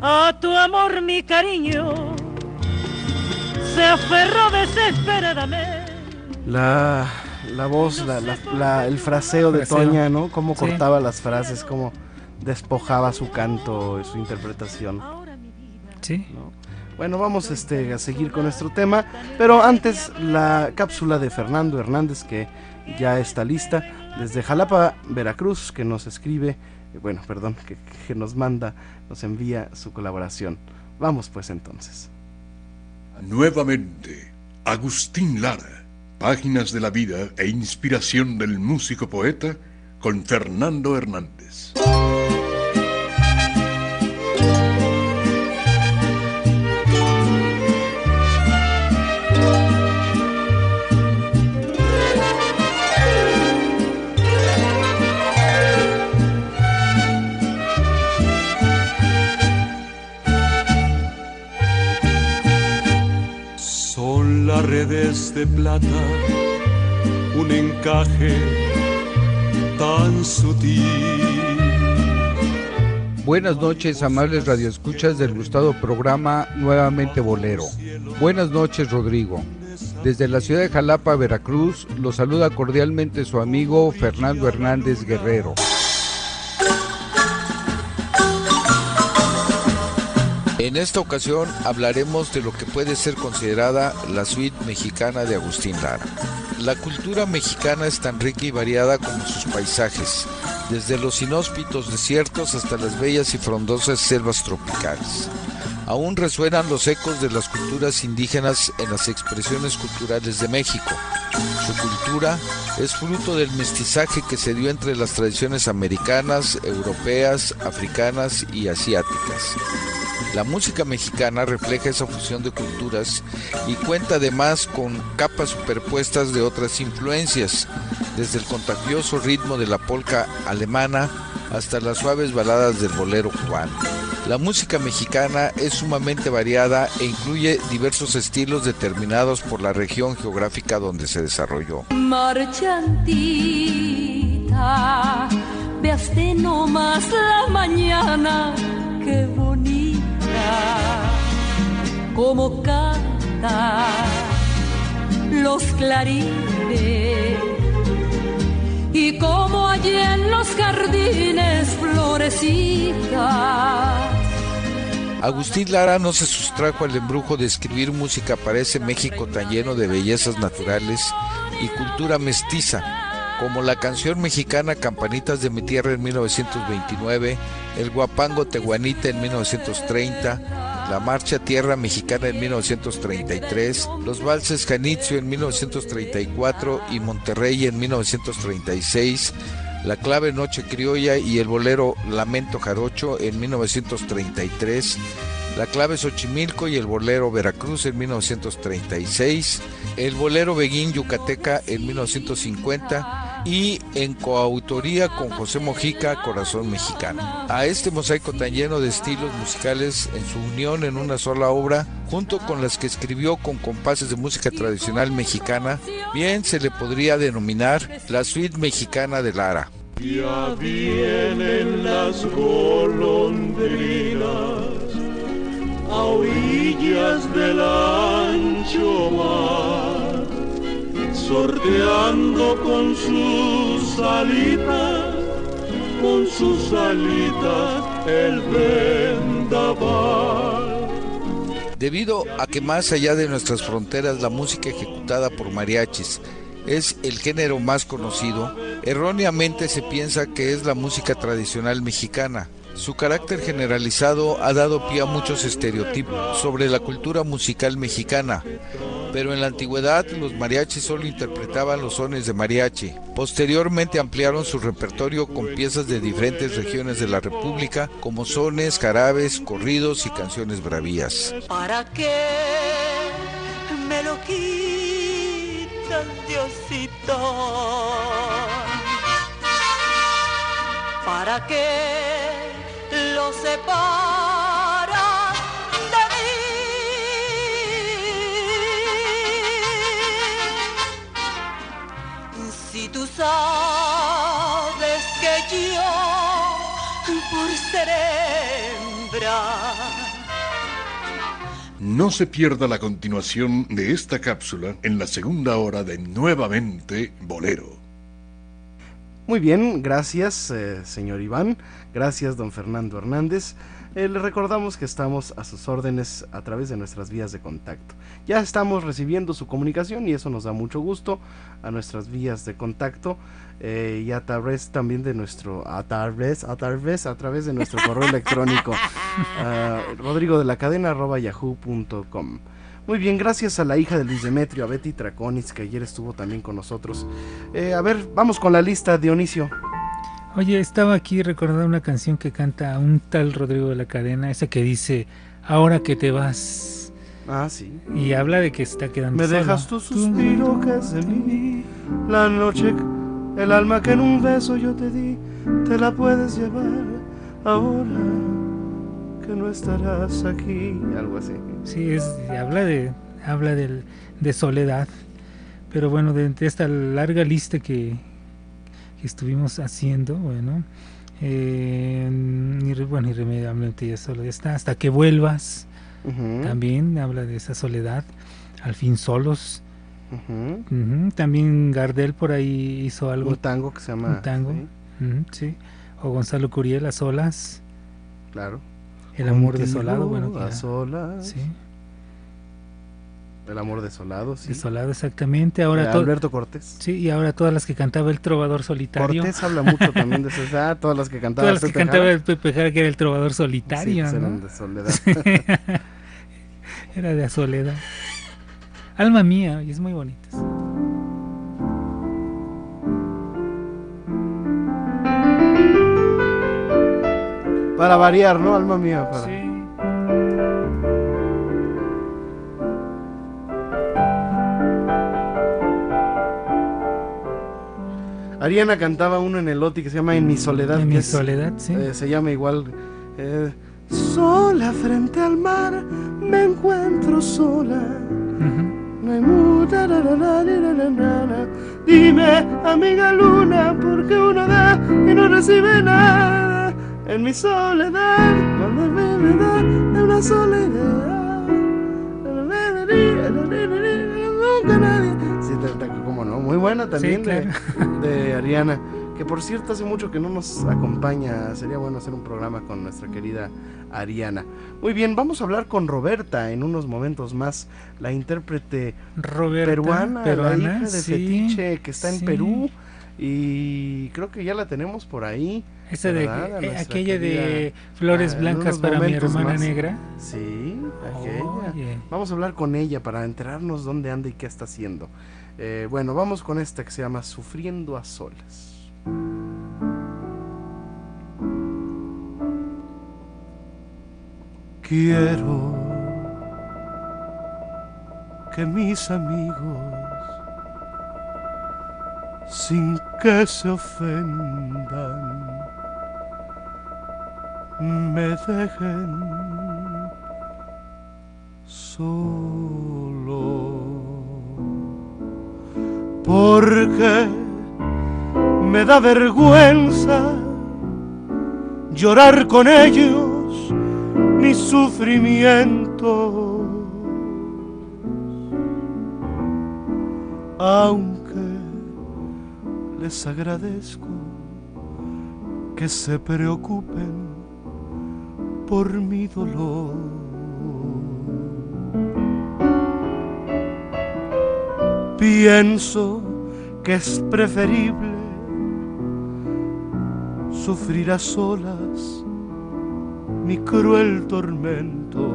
A tu amor mi cariño se aferró desesperadamente. La, la voz, la, la- la- el fraseo de Fraseo. Toña, ¿no? Cómo Sí. cortaba las frases, cómo despojaba su canto, su interpretación. Ahora mi vida Sí. ¿no? Bueno, vamos este, a seguir con nuestro tema, pero antes la cápsula de Fernando Hernández que ya está lista desde Jalapa, Veracruz, que nos escribe, bueno, perdón, que, que nos manda, nos envía su colaboración. Vamos pues entonces. Nuevamente, Agustín Lara, páginas de la vida e inspiración del músico poeta con Fernando Hernández. De plata, un encaje tan sutil. Buenas noches, amables radioescuchas del gustado programa Nuevamente Bolero. Buenas noches, Rodrigo. Desde la ciudad de Jalapa, Veracruz, lo saluda cordialmente su amigo Fernando Hernández Guerrero. En esta ocasión hablaremos de lo que puede ser considerada la suite mexicana de Agustín Lara. La cultura mexicana es tan rica y variada como sus paisajes, desde los inhóspitos desiertos hasta las bellas y frondosas selvas tropicales. Aún resuenan los ecos de las culturas indígenas en las expresiones culturales de México. Su cultura es fruto del mestizaje que se dio entre las tradiciones americanas, europeas, africanas y asiáticas. La música mexicana refleja esa fusión de culturas y cuenta además con capas superpuestas de otras influencias, desde el contagioso ritmo de la polca alemana hasta las suaves baladas del bolero cubano. La música mexicana es sumamente variada e incluye diversos estilos determinados por la región geográfica donde se desarrolló. Qué como canta los clarines. Y como allí en los jardines florecitas. Agustín Lara no se sustrajo al embrujo de escribir música para ese México tan lleno de bellezas naturales y cultura mestiza, como la canción mexicana Campanitas de mi tierra en 1929, el guapango Tehuanita en 1930, la marcha Tierra Mexicana en 1933, los valses Janitzio en 1934 y Monterrey en 1936, la clave Noche Criolla y el bolero Lamento Jarocho en 1933, la clave Xochimilco y el bolero Veracruz en 1936, el bolero Beguín Yucateca en 1950 y en coautoría con José Mojica Corazón Mexicano. A este mosaico tan lleno de estilos musicales en su unión en una sola obra, junto con las que escribió con compases de música tradicional mexicana, bien se le podría denominar la suite mexicana de Lara. Las a orillas sorteando con sus alitas, con sus alitas el vendaval. Debido a que más allá de nuestras fronteras la música ejecutada por mariachis es el género más conocido, erróneamente se piensa que es la música tradicional mexicana, Su carácter generalizado ha dado pie a muchos estereotipos sobre la cultura musical mexicana, pero en la antigüedad los mariachis solo interpretaban los sones de mariachi. Posteriormente ampliaron su repertorio con piezas de diferentes regiones de la República, como sones, jarabes, corridos y canciones bravías. ¿Para qué me lo quitas, Diosito? ¿Para qué lo separas sabes que yo, por ser hembra, No se pierda la continuación de esta cápsula en la segunda hora de Nuevamente Bolero. Muy bien, gracias eh, señor Iván, gracias don Fernando Hernández. Eh, le recordamos que estamos a sus órdenes a través de nuestras vías de contacto. Ya estamos recibiendo su comunicación y eso nos da mucho gusto a nuestras vías de contacto eh, y a través también de nuestro a través a través a través de nuestro correo <laughs> electrónico ah, rodrigo de la cadena arroba yahoo.com. Muy bien, gracias a la hija de Luis Demetrio, a Betty Traconis, que ayer estuvo también con nosotros. Eh, a ver, vamos con la lista, Dionisio. Oye, estaba aquí recordando una canción que canta un tal Rodrigo de la Cadena, esa que dice, ahora que te vas. Ah, sí. Y habla de que está quedando Me dejas tu suspiro que es de mí, la noche, el alma que en un beso yo te di, te la puedes llevar ahora que no estarás aquí, algo así. Sí, es, habla de habla del- de soledad. Pero bueno, de, de esta larga lista que, que estuvimos haciendo, bueno, eh, bueno, irremediablemente ya solo ya está. Hasta que vuelvas, también habla de esa soledad. Al fin solos. También Gardel por ahí hizo algo. Un tango que se llama... un tango. sí. O Gonzalo Curiel a solas. claro. El amor Contigo desolado. Bueno, a solas. sí, El amor desolado, sí. desolado exactamente. Ahora De to- Alberto Cortés. Sí, y ahora todas las que cantaba el trovador solitario. Cortés habla mucho <laughs> también de eso. Ah, todas las que cantaba todas las que Pepe cantaba Jara. el Pepe Jara, que era el trovador Sí, solitario, pues ¿no? eran de soledad. <laughs> Era de soledad. Alma mía, y es muy bonita. Para variar, ¿no? Alma mía. Para... Sí. Ariana cantaba uno en el Oti que se llama En mi soledad. En mi es- soledad, sí. eh, se llama igual. eh, sola frente al mar, me encuentro sola. Da. Dime, amiga luna, ¿por qué uno da y no recibe nada? En mi soledad, cuando me da de una sola muy buena también Sí, de, <laughs> de Ariana. Que por cierto hace mucho que no nos acompaña. Sería bueno hacer un programa con nuestra querida Ariana. Muy bien, vamos a hablar con Roberta en unos momentos más, la intérprete Roberta, peruana, la hija de sí, Fetiche que está en. Perú y creo que ya la tenemos por ahí. Esa de, eh, aquella de flores blancas para mi hermana más. negra. Sí, aquella. Vamos a hablar con ella para enterarnos dónde anda y qué está haciendo. Eh, bueno, vamos con esta que se llama Sufriendo a solas. Quiero que mis amigos, sin que se ofendan, me dejen solo. Porque me da vergüenza llorar con ellos mi sufrimiento. Aunque les agradezco que se preocupen por mi dolor. Pienso que es preferible sufrir a solas mi cruel tormento.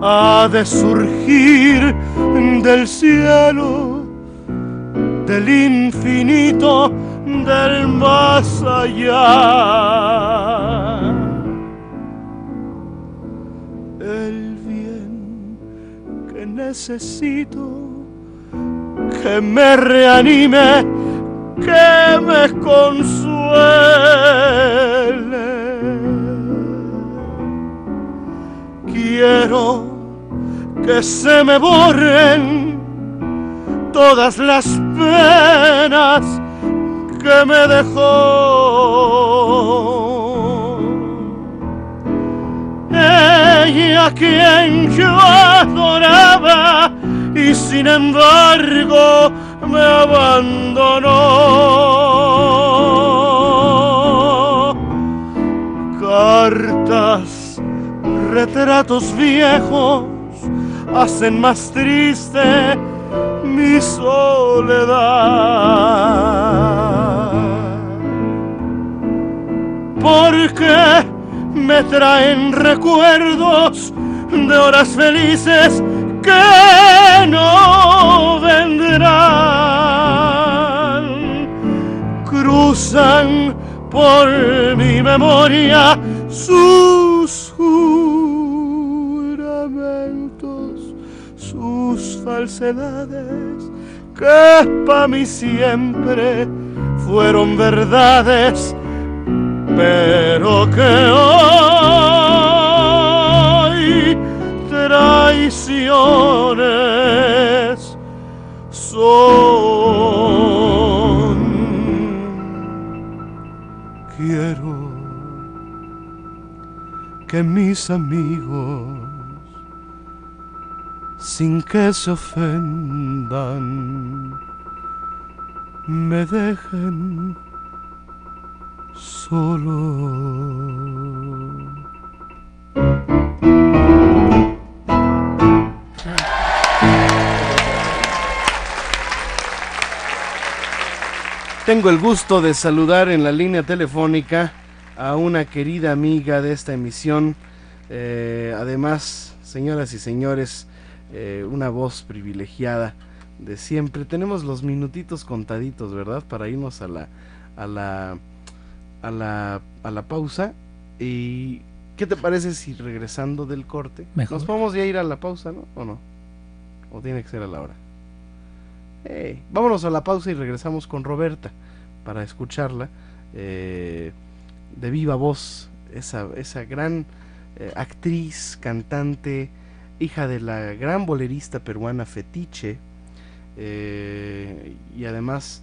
Ha de surgir del cielo, del infinito, del más allá. Necesito que me reanime, que me consuele. Quiero que se me borren todas las penas que me dejó. Ella quien yo adoraba y sin embargo me abandonó. Cartas, retratos viejos hacen más triste mi soledad. Porque me traen recuerdos de horas felices que no vendrán. Cruzan por mi memoria sus juramentos, sus falsedades, que para mí siempre fueron verdades, pero que hoy traiciones son. Quiero que mis amigos, sin que se ofendan, me dejen solo. Tengo el gusto de saludar en la línea telefónica a una querida amiga de esta emisión. eh, además, señoras y señores, eh, una voz privilegiada de siempre. Tenemos los minutitos contaditos, ¿verdad? Para irnos a la, a la, a la, a la pausa. ¿Y qué te parece si regresando del corte? Mejor. Nos podemos ya ir a la pausa, ¿no? ¿O no? ¿O tiene que ser a la hora? Eh, vámonos a la pausa y regresamos con Roberta para escucharla eh, de viva voz, esa, esa gran eh, actriz, cantante, hija de la gran bolerista peruana Fetiche eh, y además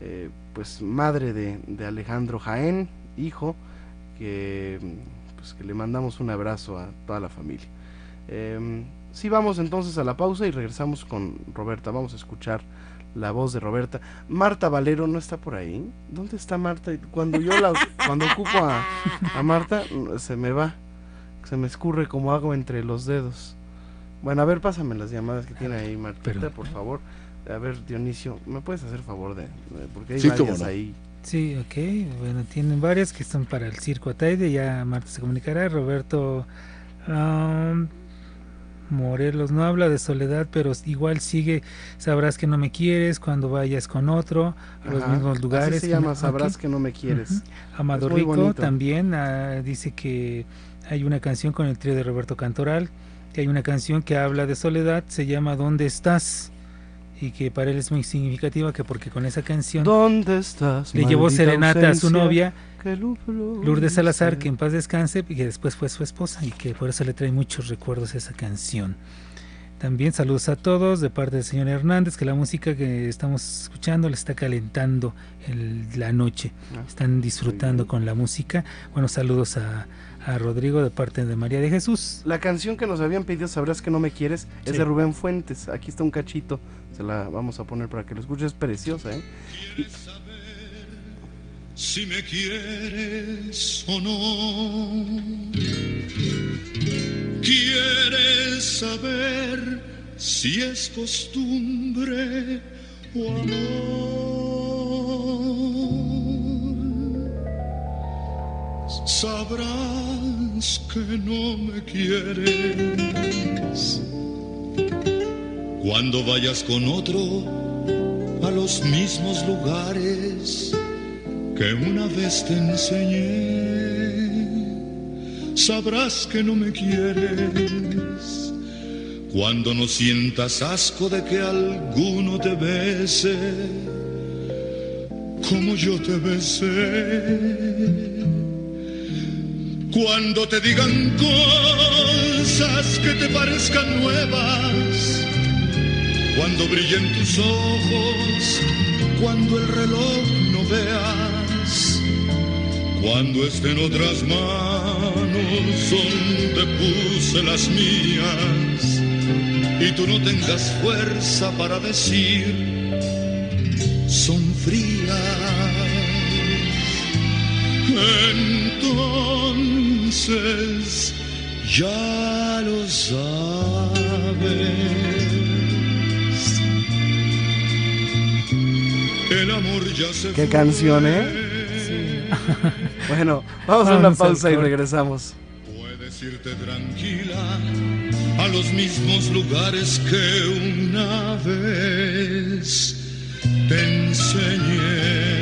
eh, pues madre de, de Alejandro Jaén, hijo, que, pues, que le mandamos un abrazo a toda la familia. Em, sí, vamos entonces a la pausa y regresamos con Roberta. Vamos a escuchar la voz de Roberta. Marta Valero no está por ahí. ¿Dónde está Marta? Cuando yo la cuando ocupo a, a Marta se me va, se me escurre como agua entre los dedos. Bueno, a ver, pásame las llamadas que tiene ahí Martita, Pero- por favor. A ver, Dionisio, ¿me puedes hacer favor de, de- porque hay Sí, varias no. ahí. Sí, ok. Bueno, tienen varias que son para el circo Ataide. Ya Marta se comunicará. Roberto am, Morelos no habla de soledad, pero igual sigue. Sabrás que no me quieres cuando vayas con otro a los Ajá, mismos lugares. Así se llama, sabrás que no me quieres. Ujú. Amado Es muy Rico también ah, dice que hay una canción con el trío de Roberto Cantoral, que hay una canción que habla de soledad, se llama ¿Dónde estás? Y que para él es muy significativa, que porque con esa canción ¿Dónde estás? le llevó serenata a su novia Lourdes Salazar, que en paz descanse, y que después fue su esposa, y que por eso le trae muchos recuerdos esa canción. También saludos a todos de parte del señor Hernández, que la música que estamos escuchando le está calentando el- la noche. Ah, Están disfrutando con la música. Bueno, saludos a, a Rodrigo de parte de María de Jesús. La canción que nos habían pedido, Sabrás que no me quieres, es de Rubén Fuentes. Aquí está un cachito. Se la vamos a poner para que lo escuches. Es preciosa, ¿eh? Y- si me quieres o no. Quieres saber si es costumbre o amor. Sabrás que no me quieres. Cuando vayas con otro a los mismos lugares que una vez te enseñé, sabrás que no me quieres. Cuando no sientas asco de que alguno te bese, como yo te besé. Cuando te digan cosas que te parezcan nuevas, cuando brillen tus ojos, cuando el reloj no veas, cuando estén otras manos donde puse las mías y tú no tengas fuerza para decir, son frías. Entonces ya lo sabes. El amor ya se Qué fue. canción, ¿eh? <laughs> Bueno, vamos a una pausa y regresamos. Puedes irte tranquila a los mismos lugares que una vez te enseñé.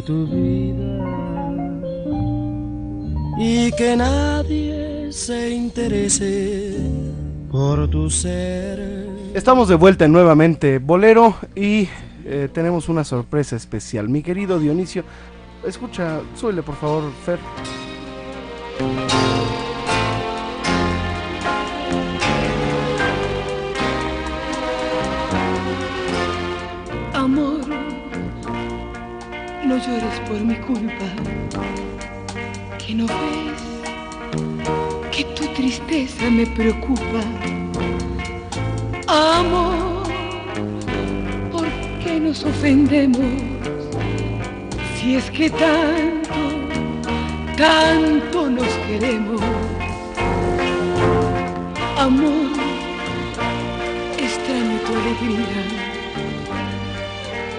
Tu vida y que nadie se interese por tu ser. Estamos de vuelta en nuevamente Bolero y eh, tenemos una sorpresa especial. Mi querido Dionisio, escucha, súbele por favor, Fer. Por mi culpa, que no ves que tu tristeza me preocupa. Amor, ¿por qué nos ofendemos? Si es que tanto, tanto nos queremos. Amor, extraño tu alegría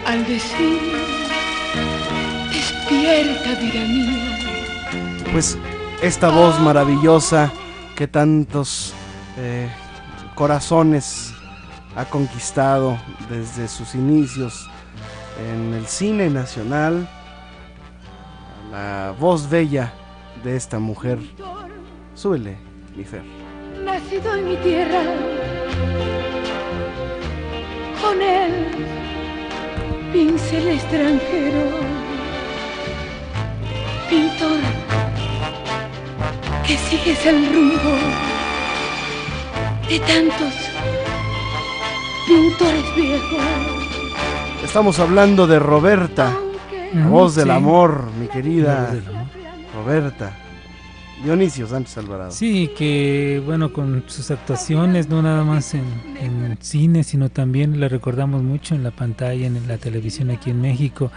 al decir, despierta vida mía. Pues esta voz maravillosa que tantos eh, corazones ha conquistado desde sus inicios en el cine nacional, la voz bella de esta mujer. Súbele, mi Fer. Nacido en mi tierra, con él pincel extranjero, pintor que sigues el rumbo de tantos pintores viejos. Estamos hablando de Roberta, la voz del amor, mi querida La voz del amor. Roberta. Dionisio Sánchez Alvarado. Sí, que bueno, con sus actuaciones, no nada más en, en cine, sino también la recordamos mucho en la pantalla, en la televisión aquí en México.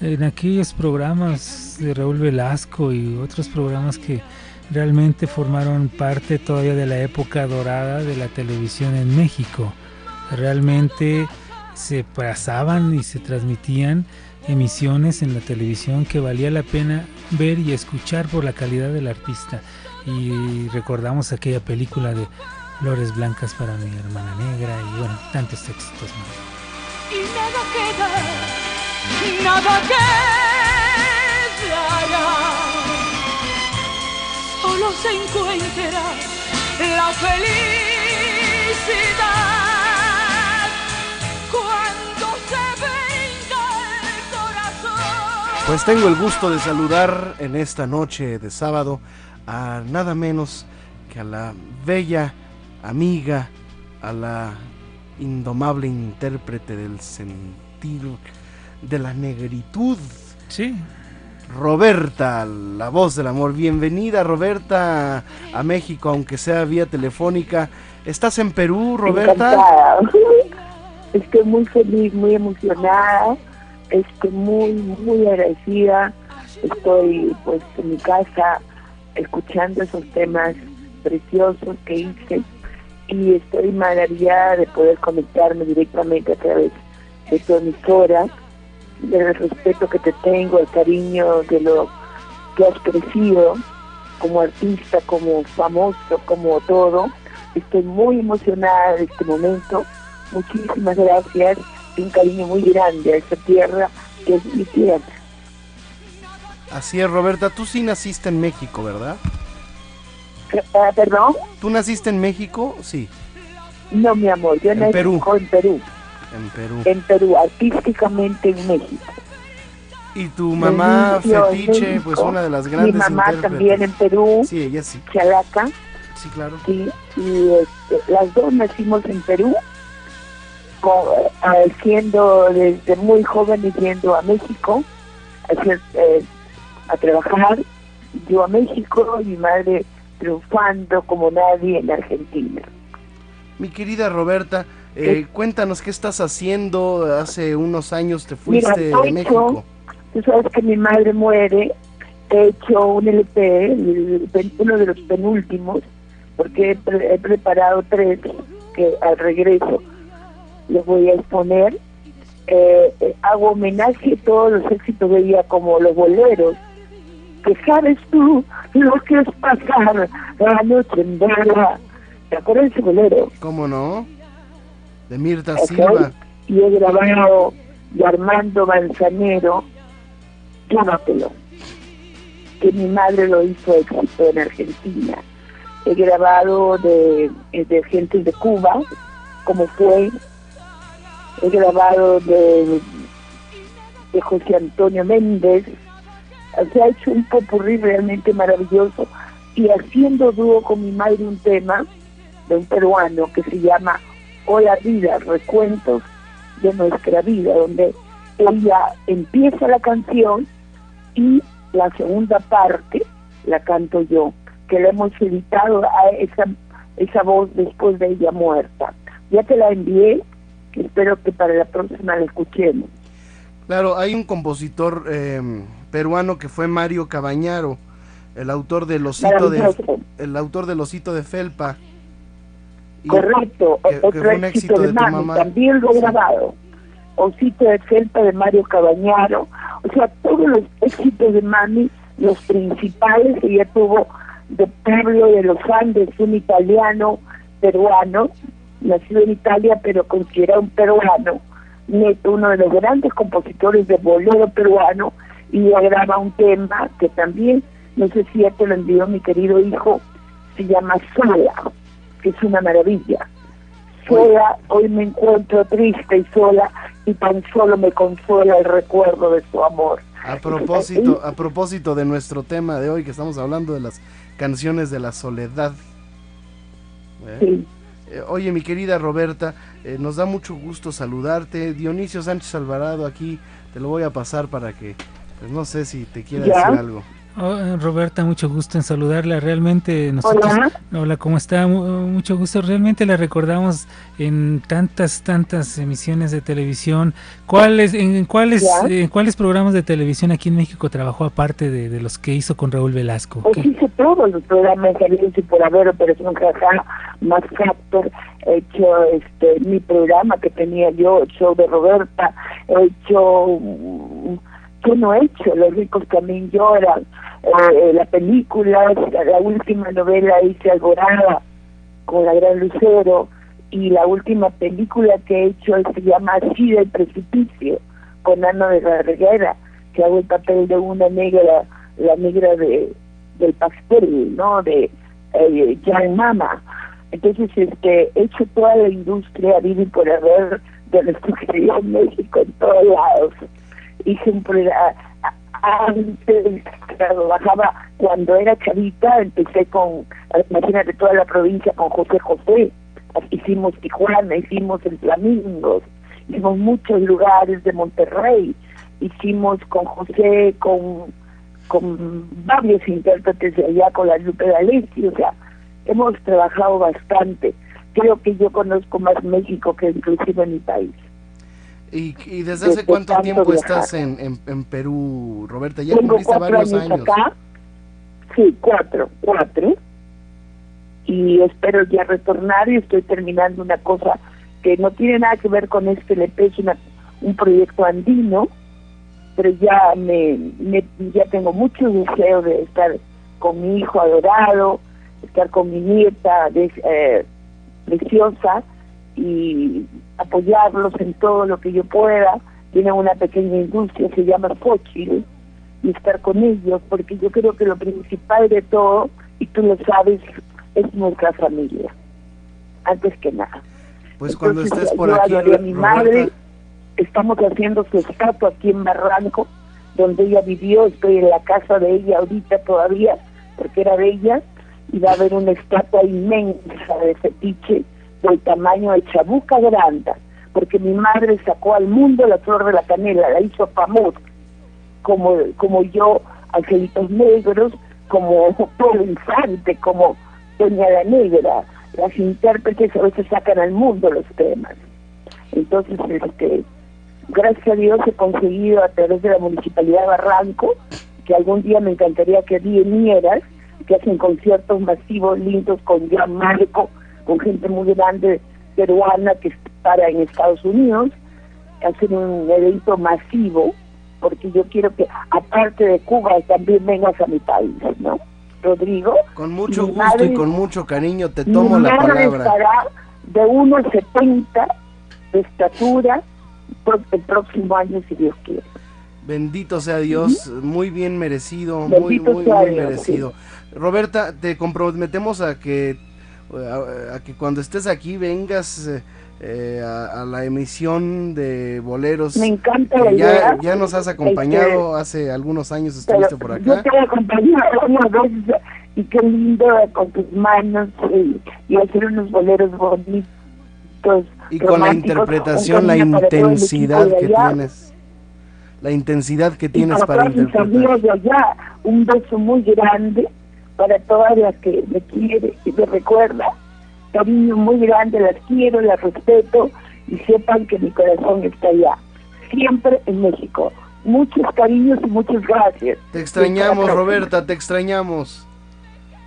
En aquellos programas de Raúl Velasco y otros programas que realmente formaron parte todavía de la época dorada de la televisión en México. Realmente se pasaban y se transmitían emisiones en la televisión que valía la pena ver y escuchar por la calidad del artista. Y recordamos aquella película de Flores Blancas para mi hermana negra y bueno, tantos éxitos más. Y nada queda, nada queda Solo se encuentra la felicidad cuando se venga el corazón. Pues tengo el gusto de saludar en esta noche de sábado a nada menos que a la bella amiga, a la indomable intérprete del sentido de la negritud. Sí. Roberta, la voz del amor. Bienvenida, Roberta, a México, aunque sea vía telefónica. ¿Estás en Perú, Roberta? Encantada. Estoy muy feliz, muy emocionada, estoy muy, muy agradecida. Estoy pues en mi casa escuchando esos temas preciosos que hice y estoy maravillada de poder conectarme directamente a través de tu emisora, del respeto que te tengo, el cariño de lo que has crecido como artista, como famoso, como todo. Estoy muy emocionada de este momento. Muchísimas gracias y un cariño muy grande a esta tierra que es mi tierra. Así es, Roberta. Tú sí naciste en México, ¿verdad? Ah, ¿Perdón? ¿Tú naciste en México? Sí. No, mi amor, yo En nací Perú. en Perú. En Perú. En Perú, artísticamente en México. Y tu mamá Fetiche, pues una de las grandes Mi mamá también en Perú. Sí, ella sí. Chalaca. Sí, claro. Sí, y este, las dos nacimos en Perú, co- eh, siendo desde muy jóvenes yendo a México a, hacer, eh, a trabajar, yo a México y mi madre triunfando como nadie en Argentina. Mi querida Roberta, eh, cuéntanos qué estás haciendo. Hace unos años te fuiste Mira, de México. tú sabes que mi madre muere, he hecho un LP, uno de los penúltimos, porque he, pre- he preparado tres que al regreso les voy a exponer. Eh, eh, hago homenaje a todos los éxitos de ella como los boleros, que sabes tú lo que es pasar la noche en vela. ¿Te acuerdas de ese bolero? ¿Cómo no? De Mirta Ok. Silva. Y he grabado de Armando Manzanero, Llámatelo, que mi madre lo hizo éxito en Argentina. He grabado de, de gente de Cuba, como fue. He grabado de, de José Antonio Méndez. Se ha hecho un popurrí realmente maravilloso. Y haciendo dúo con mi madre un tema de un peruano que se llama Hola Vida, recuentos de nuestra vida, donde ella empieza la canción y la segunda parte la canto yo, que le hemos editado a esa, esa voz después de ella muerta. Ya te la envié, espero que para la próxima la escuchemos. Claro, hay un compositor eh, peruano que fue Mario Cabañaro, el autor del osito de el autor del osito de Felpa. Correcto, que- que otro éxito, éxito de, Mami, mamá. también lo he grabado. Osito de Felpa de Mario Cabañaro, o sea, todos los éxitos de Mami, los principales, ella tuvo de Pablo de los Andes, un italiano peruano, nacido en Italia, pero considerado un peruano, neto, uno de los grandes compositores de bolero peruano, y ella graba un tema que también, no sé si ya te lo envió mi querido hijo, se llama Sola, que es una maravilla. Sola, hoy me encuentro triste y sola, y tan solo me consuela el recuerdo de su amor. A propósito, a propósito de nuestro tema de hoy que estamos hablando de las canciones de la soledad. ¿Eh? Sí. Eh, oye, mi querida Roberta, eh, nos da mucho gusto saludarte. Dionisio Sánchez Alvarado aquí, te lo voy a pasar para que, pues no sé si te quiera ¿Ya? decir algo. Oh, Roberta, mucho gusto en saludarla. Realmente nosotros, Hola. hola, ¿cómo está? Mu- Mucho gusto. Realmente la recordamos en tantas, tantas emisiones de televisión. ¿Cuáles, en cuáles, Ya. en cuáles programas de televisión aquí en México trabajó aparte de, de los que hizo con Raúl Velasco? Pues ¿Qué? hice todos los programas salidos y por haber Operación Jaja, más Factor, he hecho este mi programa que tenía yo, el show de Roberta, he hecho, ¿qué no he hecho? Los ricos también lloran, eh, la película, la, última novela hice Alborada con la Gran Lucero y la última película que he hecho se llama Así del Precipicio con Ana de la Reguera, que hago el papel de una negra, la negra de del pastel, ¿no? De eh, Young Mama. Entonces, este, he hecho toda la industria, vive por haber de nuestro querido México en todos lados. Un programa, antes trabajaba, cuando era chavita, empecé con, imagínate, toda la provincia con José José. Hicimos Tijuana, hicimos el Flamingos, hicimos muchos lugares de Monterrey, hicimos con José, con con varios intérpretes de allá, con la Lupe D'Alessio, o sea, hemos trabajado bastante. Creo que yo conozco más México que inclusive mi país. ¿Y, y desde hace Desde cuánto tiempo viajar. estás en, en, en Perú, Roberta? Ya Tengo cumpliste cuatro varios años, años. acá, sí, cuatro, cuatro, y espero ya retornar y estoy terminando una cosa que no tiene nada que ver con este LP, es una, un proyecto andino, pero ya me, me- ya tengo mucho deseo de estar con mi hijo adorado, estar con mi nieta de- eh, preciosa y apoyarlos en todo lo que yo pueda. Tienen una pequeña industria, se llama Fochil, y estar con ellos, porque yo creo que lo principal de todo, y tú lo sabes, es nuestra familia, antes que nada. Pues cuando estés por yo aquí, a mi Roberta, madre, estamos haciendo su estatua aquí en Barranco, donde ella vivió, estoy en la casa de ella ahorita todavía, porque era de ella, y va a haber una estatua inmensa de fetiche del tamaño de Chabuca Granda, porque mi madre sacó al mundo la flor de la canela, la hizo famosa, como, como yo, Angelitos Negros, como <laughs> Polo Infante, como Doña la Negra, las intérpretes a veces sacan al mundo los temas. Entonces, este, gracias a Dios he conseguido a través de la Municipalidad de Barranco, que algún día me encantaría que vinieras, que hacen conciertos masivos lindos con Gran Marco, con gente muy grande peruana que para en Estados Unidos, hacer un evento masivo, porque yo quiero que, aparte de Cuba, también vengas a mi país, ¿no? Rodrigo. con mucho gusto madre- y con mucho cariño te mi tomo la palabra. estará de 1,70 de estatura el próximo año, si Dios quiere. Bendito sea Dios, muy bien merecido, muy, Bendito muy, sea muy Dios, merecido. Roberta, te comprometemos a que, a, a que cuando estés aquí vengas eh, eh, a, a la emisión de boleros. Me encanta la ya, idea. ya nos has acompañado, hace algunos años estuviste por Yo acá. te he acompañado una vez y qué lindo con tus manos y, y hacer unos boleros bonitos. Y con la interpretación, la para intensidad que tienes. La intensidad que Y tienes para para mis interpretar. amigos de allá, un beso muy grande para todas las que me quieren y me recuerdan. Cariño muy grande, las quiero, las respeto y sepan que mi corazón está allá. Siempre en México. Muchos cariños y muchas gracias. Te extrañamos, Roberta, te extrañamos.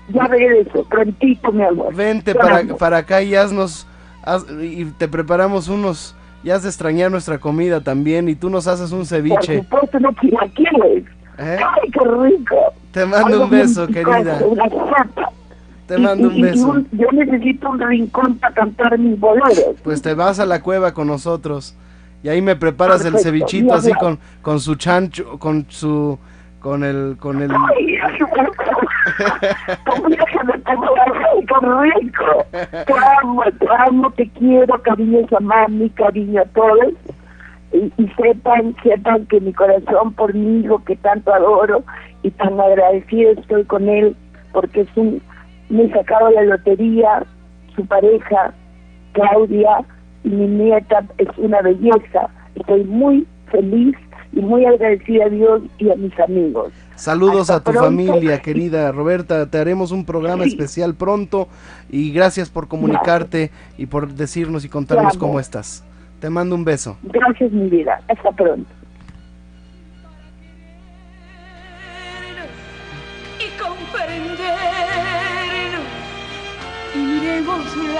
Ya regreso, prontito, mi amor. Vente Te para, para acá y haznos, haz- y te preparamos unos, ya has de extrañar nuestra comida también y tú nos haces un Por ceviche. supuesto, no chilaquiles. ¿eh? Ay, qué rico. Te mando un beso, querida. Te mando un beso. yo necesito un rincón para cantar mis boleros. Pues te vas a la cueva con nosotros y ahí me preparas el Perfecto, cevichito ya así con, con su chancho, con su, con el, con el, Ay, ¿cómo ya se me pegó ay, qué rico? Te amo, te amo, te quiero, cariño a mami, cariño a todos. Y, y sepan, sepan que mi corazón por mi hijo que tanto adoro y tan agradecido estoy con él porque es un, me he sacado la lotería, su pareja, Claudia, y mi nieta es una belleza. Estoy muy feliz y muy agradecida a Dios y a mis amigos. Saludos Hasta a tu pronto. familia, <laughs> querida Roberta. Te haremos un programa Sí. especial pronto y gracias por comunicarte y por decirnos y contarnos cómo estás. Te mando un beso. Gracias, mi vida. Hasta pronto.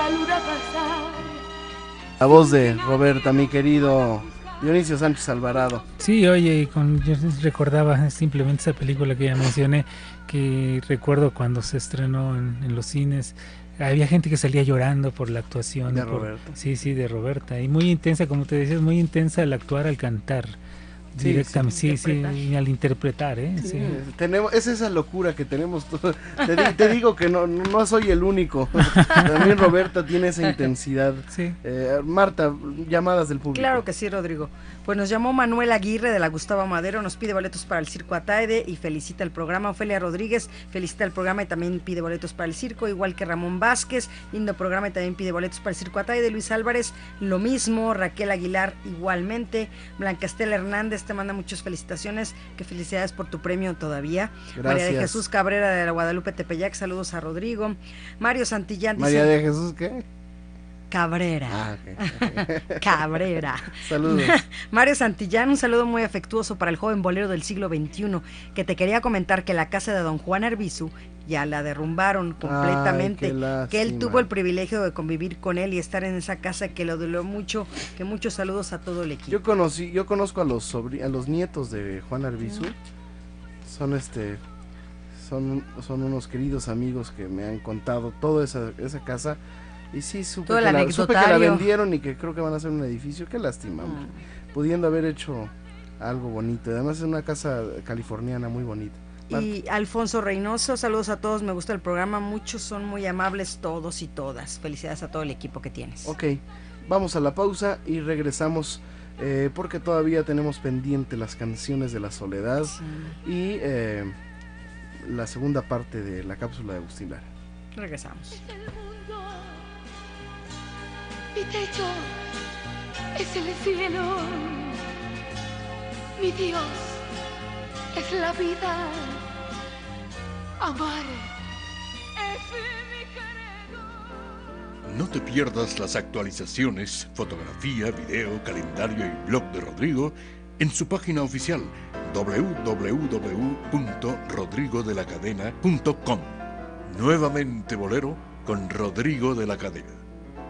La luna pasar. La voz de Roberta, mi querido Dionisio Sánchez Alvarado. Sí, oye, y con, yo recordaba simplemente esa película que ya mencioné, que recuerdo cuando se estrenó en, en los cines, había gente que salía llorando por la actuación. De por- Roberta. Sí, sí, de Roberta. Y muy intensa, como te decías, muy intensa al actuar, al cantar. Sí, directamente, sí, sí, sí, interpretar. y al interpretar, ¿eh? Sí, Sí. tenemos, es esa locura que tenemos. todos. Te, di- te digo que no, no soy el único. <laughs> También Roberta tiene esa <laughs> intensidad. Sí. Eh, Marta, llamadas del público. Claro que sí, Rodrigo. Pues nos llamó Manuel Aguirre de la Gustavo Madero, nos pide boletos para el Circo Ataide y felicita el programa. Ofelia Rodríguez felicita el programa y también pide boletos para el circo, igual que Ramón Vázquez, lindo programa y también pide boletos para el Circo Ataide. Luis Álvarez, lo mismo. Raquel Aguilar, igualmente. Blanca Estela Hernández te manda muchas felicitaciones. Que felicidades por tu premio todavía. María de Gracias. Jesús Cabrera de la Guadalupe Tepeyac, saludos a Rodrigo. Mario Santillán dice, María de Jesús, ¿qué? Cabrera. Ah. <laughs> Cabrera. Saludos. <laughs> Mario Santillán, un saludo muy afectuoso para el joven bolero del siglo XXI, que te quería comentar que la casa de don Juan Arbizu ya la derrumbaron completamente, que él tuvo el privilegio de convivir con él y estar en esa casa, que lo dolió mucho, que muchos saludos a todo el equipo. Yo conocí, yo conozco a los a los nietos de Juan Arbizu. Son este son, son unos queridos amigos que me han contado toda esa, esa casa. Y sí, supe Todo que, el la, supe que la vendieron y que creo que van a hacer un edificio. Qué lástima, hombre. Pudiendo haber hecho algo bonito. Además es una casa californiana muy bonita. Y Alfonso Reynoso, saludos a todos, me gusta el programa, muchos son muy amables todos y todas. Felicidades a todo el equipo que tienes. Ok, vamos a la pausa y regresamos eh, porque todavía tenemos pendiente las canciones de la soledad y eh, la segunda parte de la cápsula de Agustín Lara. Regresamos. Mi techo es el cielo. Mi Dios es la vida. Amar es mi querer. No te pierdas las actualizaciones, fotografía, video, calendario y blog de Rodrigo en su página oficial www.rodrigodelacadena.com. Nuevamente Bolero con Rodrigo de la Cadena.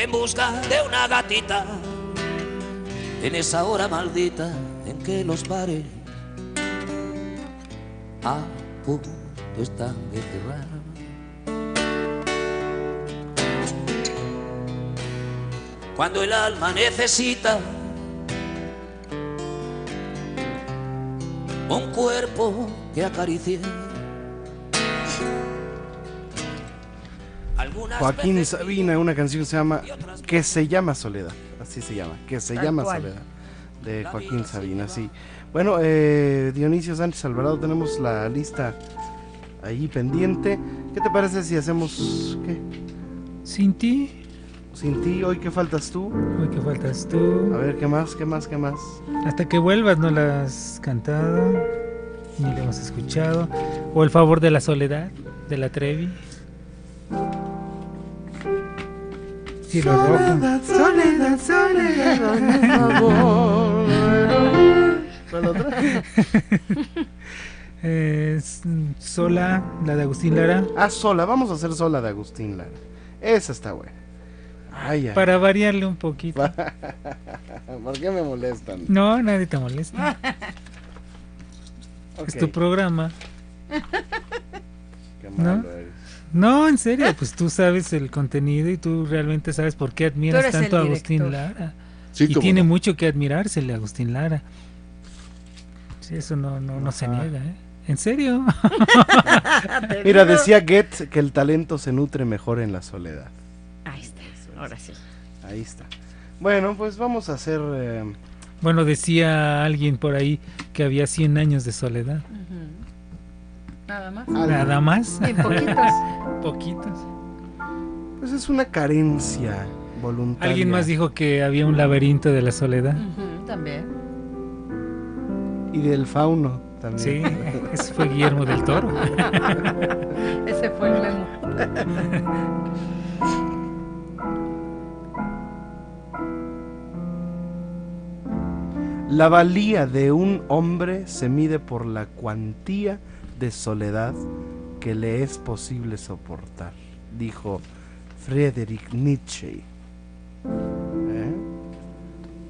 En busca de una gatita en esa hora maldita en que los bares a punto están de cerrar. Cuando el alma necesita un cuerpo que acaricie. Joaquín Sabina, una canción que se llama Que se llama Soledad, así se llama, Que se Tal llama cual. Soledad, de Joaquín Sabina, sí. Bueno, eh, Dionisio Sánchez Alvarado, tenemos la lista ahí pendiente. ¿Qué te parece si hacemos qué? Sin ti. Sin ti, hoy que faltas tú. Hoy que faltas tú. A ver, ¿qué más? ¿Qué más? ¿Qué más? Hasta que vuelvas no la has cantado, ni la hemos escuchado. O El favor de la soledad, de la Trevi. Cielo rojo. soledad, soledad. <laughs> Es, mm, sola, la de Agustín Lara. Ah, sola, vamos a hacer sola de Agustín Lara. Esa está buena. Ay, ay. Para variarle un poquito. <laughs> ¿Por qué me molestan? No, nadie te molesta. <laughs> Es tu programa. Qué ¿No? malo eres. No, en serio, pues tú sabes el contenido y tú realmente sabes por qué admiras tanto a Agustín. Lara. Sí, y tiene no. mucho que admirársele a Agustín Lara. Sí, eso no, no, no se niega, ¿eh? ¿En serio? <laughs> Mira, decía Goethe que el talento se nutre mejor en la soledad. Ahí está, ahora sí. Ahí está. Bueno, pues vamos a hacer... eh, Bueno, decía alguien por ahí que había 100 años de soledad. Nada más. Nada más. Bien poquitos. <laughs> Poquitos. pues es una carencia voluntaria. Alguien más dijo que había un laberinto de la soledad. También. Y del fauno también. Sí, ese fue Guillermo del Toro. <laughs> Ese fue el memo. La valía de un hombre se mide por la cuantía de soledad que le es posible soportar, dijo Friedrich Nietzsche. ¿Eh?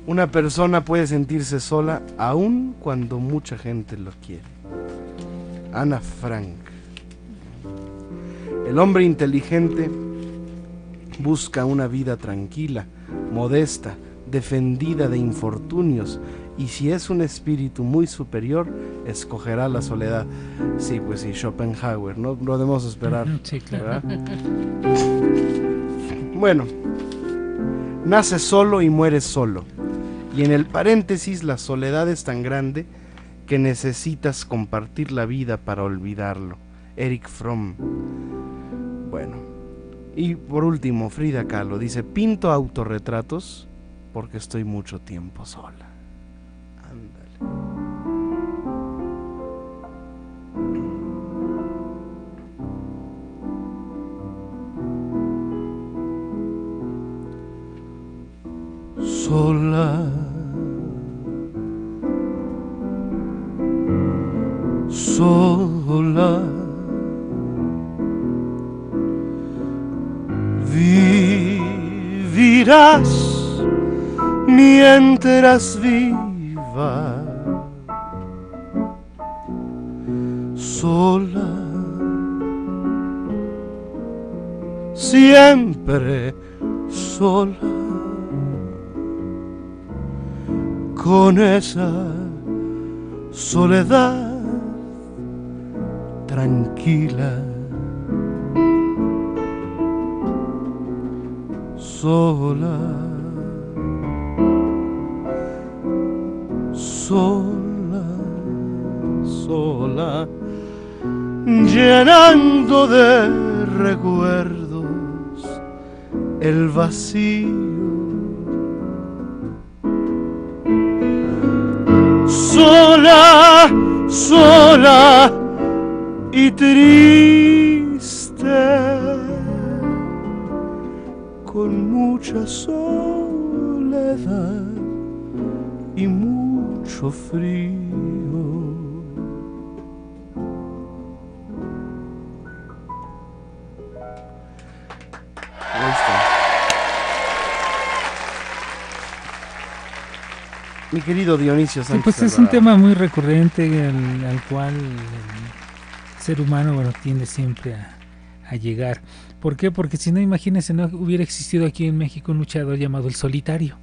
Una persona puede sentirse sola aun cuando mucha gente lo quiere. Ana Frank. El hombre inteligente busca una vida tranquila, modesta, defendida de infortunios, y si es un espíritu muy superior, escogerá la soledad. Sí, pues sí, Schopenhauer, no lo debemos esperar. Sí, claro. Bueno, nace solo y muere solo. Y en el paréntesis la soledad es tan grande que necesitas compartir la vida para olvidarlo. Eric Fromm. Bueno. Y por último, Frida Kahlo dice, pinto autorretratos porque estoy mucho tiempo sola. Sola. Sola. Vivirás mientras viva. Sola. Siempre sola. Con esa soledad tranquila. sola, sola, sola, llenando de recuerdos el vacío. Sola, sola y triste con mucha soledad y mucho frío. Mi querido Dionisio Sí, Sánchez. pues es un tema muy recurrente al, al cual el ser humano bueno, tiende siempre a, a llegar. ¿Por qué? Porque si no, imagínense, no hubiera existido aquí en México un luchador llamado El Solitario.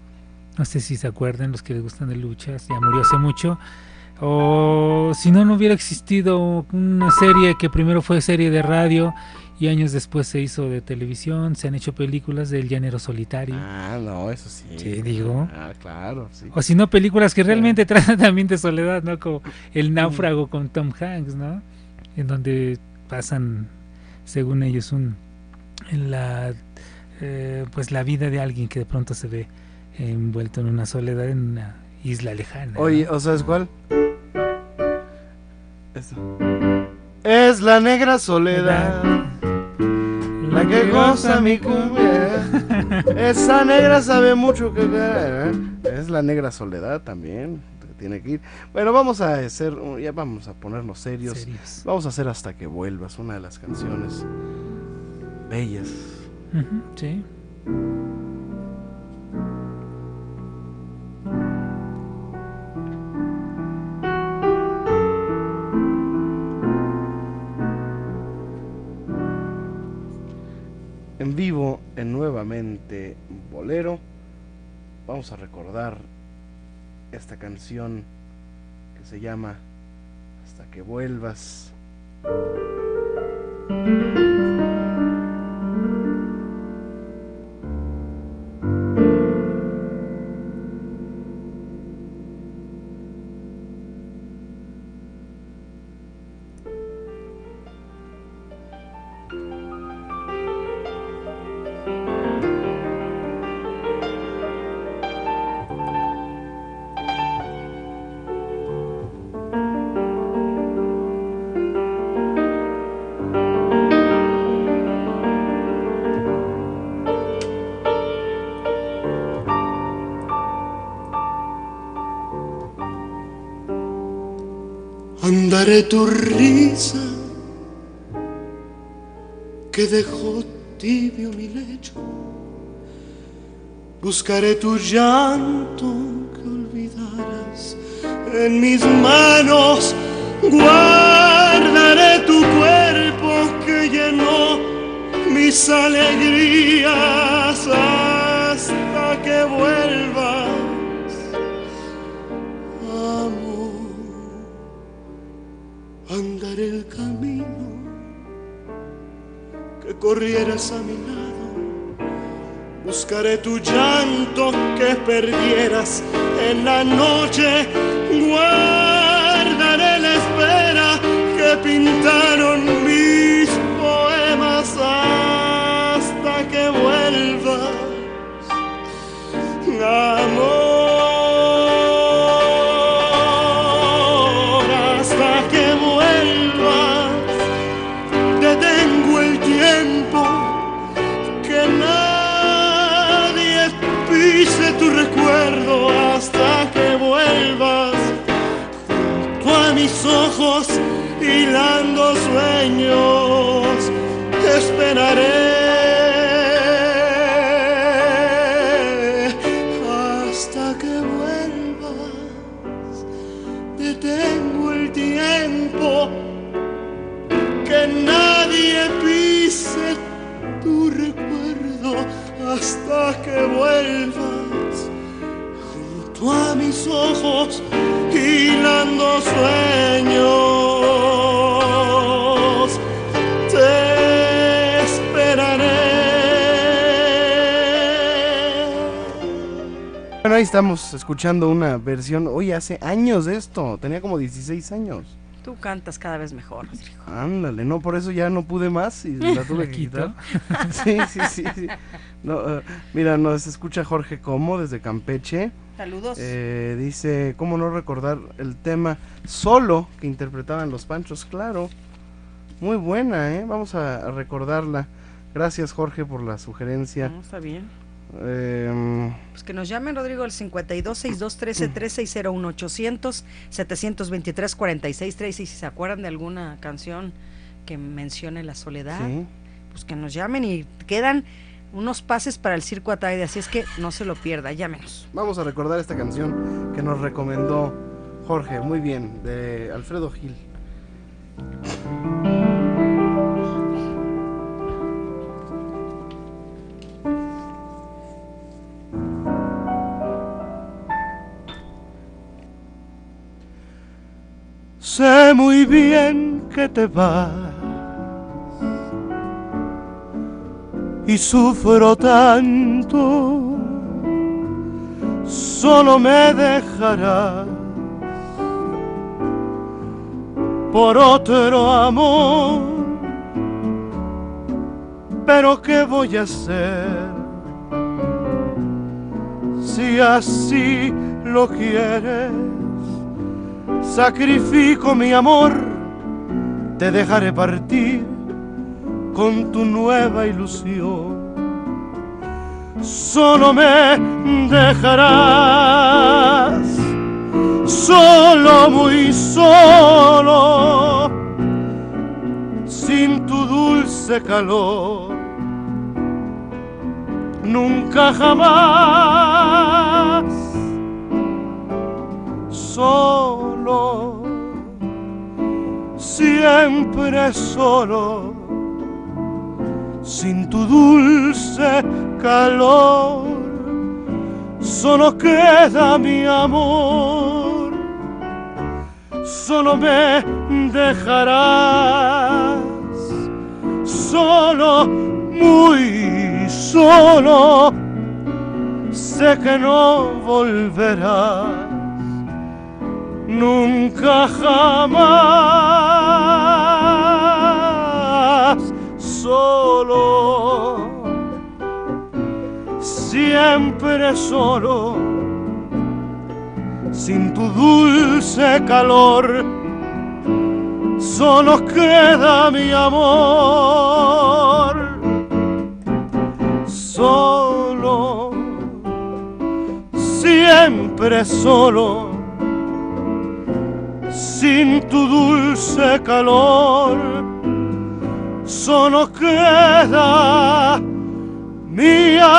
No sé si se acuerdan los que les gustan de luchas, ya murió hace mucho. O si no, no hubiera existido una serie que primero fue serie de radio y años después se hizo de televisión, se han hecho películas del llanero solitario. Ah, no, eso sí. Sí, digo. Ah, claro, sí. O si no, películas que realmente <laughs> tratan también de soledad, ¿no? Como El náufrago con Tom Hanks, ¿no? En donde pasan, según ellos, un en la eh, pues la vida de alguien que de pronto se ve envuelto en una soledad en una isla lejana. ¿no? Oye, ¿o sabes cuál? Esto. Es la negra soledad. La que goza mi cumbia. Esa negra sabe mucho que ¿eh? Es la negra soledad también. Tiene que ir. Bueno, vamos a hacer. Ya vamos a ponernos serios. Serios. Vamos a hacer hasta que vuelvas. Una de las canciones bellas. Sí. Nuevamente Bolero. Vamos a recordar esta canción que se llama Hasta que vuelvas. Andaré tu risa que dejó tibio mi lecho. Buscaré tu llanto que olvidarás en mis manos. Guardaré tu cuerpo que llenó mis alegrías hasta que vuelvas. Corrieras a mi lado. Buscaré tu llanto que perdieras en la noche. Guardaré la espera que pintaron mis mis ojos hilando sueños te esperaré. Hasta que vuelvas detengo el tiempo que nadie pise tu recuerdo hasta que vuelvas junto a mis ojos hilando sueños te esperaré Bueno, ahí estamos escuchando una versión, hoy hace años de esto, tenía como 16 años. Tú cantas cada vez mejor, Ándale, no, por eso ya no pude más y la <laughs> tuve que quitar. <laughs> sí, sí, sí. sí. No, uh, mira, nos escucha Jorge Como desde Campeche. Saludos. Eh, dice, ¿cómo no recordar el tema solo que interpretaban los Panchos? Claro, muy buena, ¿eh? Vamos a, a recordarla. Gracias Jorge por la sugerencia. No, está bien. Eh, Pues que nos llamen, Rodrigo, al 52 62 13 3601 800 723 46 13 y si se acuerdan de alguna canción que mencione la soledad, sí. pues que nos llamen y quedan unos pases para el Circo Ataide, así es que no se lo pierda, llámenos. Vamos a recordar esta canción que nos recomendó Jorge, muy bien, de Alfredo Gil. Sé muy bien que te vas y sufro tanto, solo me dejarás por otro amor. Pero ¿qué voy a hacer si así lo quieres? Sacrifico mi amor, te dejaré partir con tu nueva ilusión. Solo me dejarás, solo, muy solo, sin tu dulce calor. Nunca jamás, solo, siempre solo sin tu dulce calor, solo queda mi amor, solo me dejarás, solo, muy solo, sé que no volverás, nunca jamás, solo, siempre solo, sin tu dulce calor, solo queda mi amor, solo, siempre solo, sin tu dulce calor, solo queda mi amor.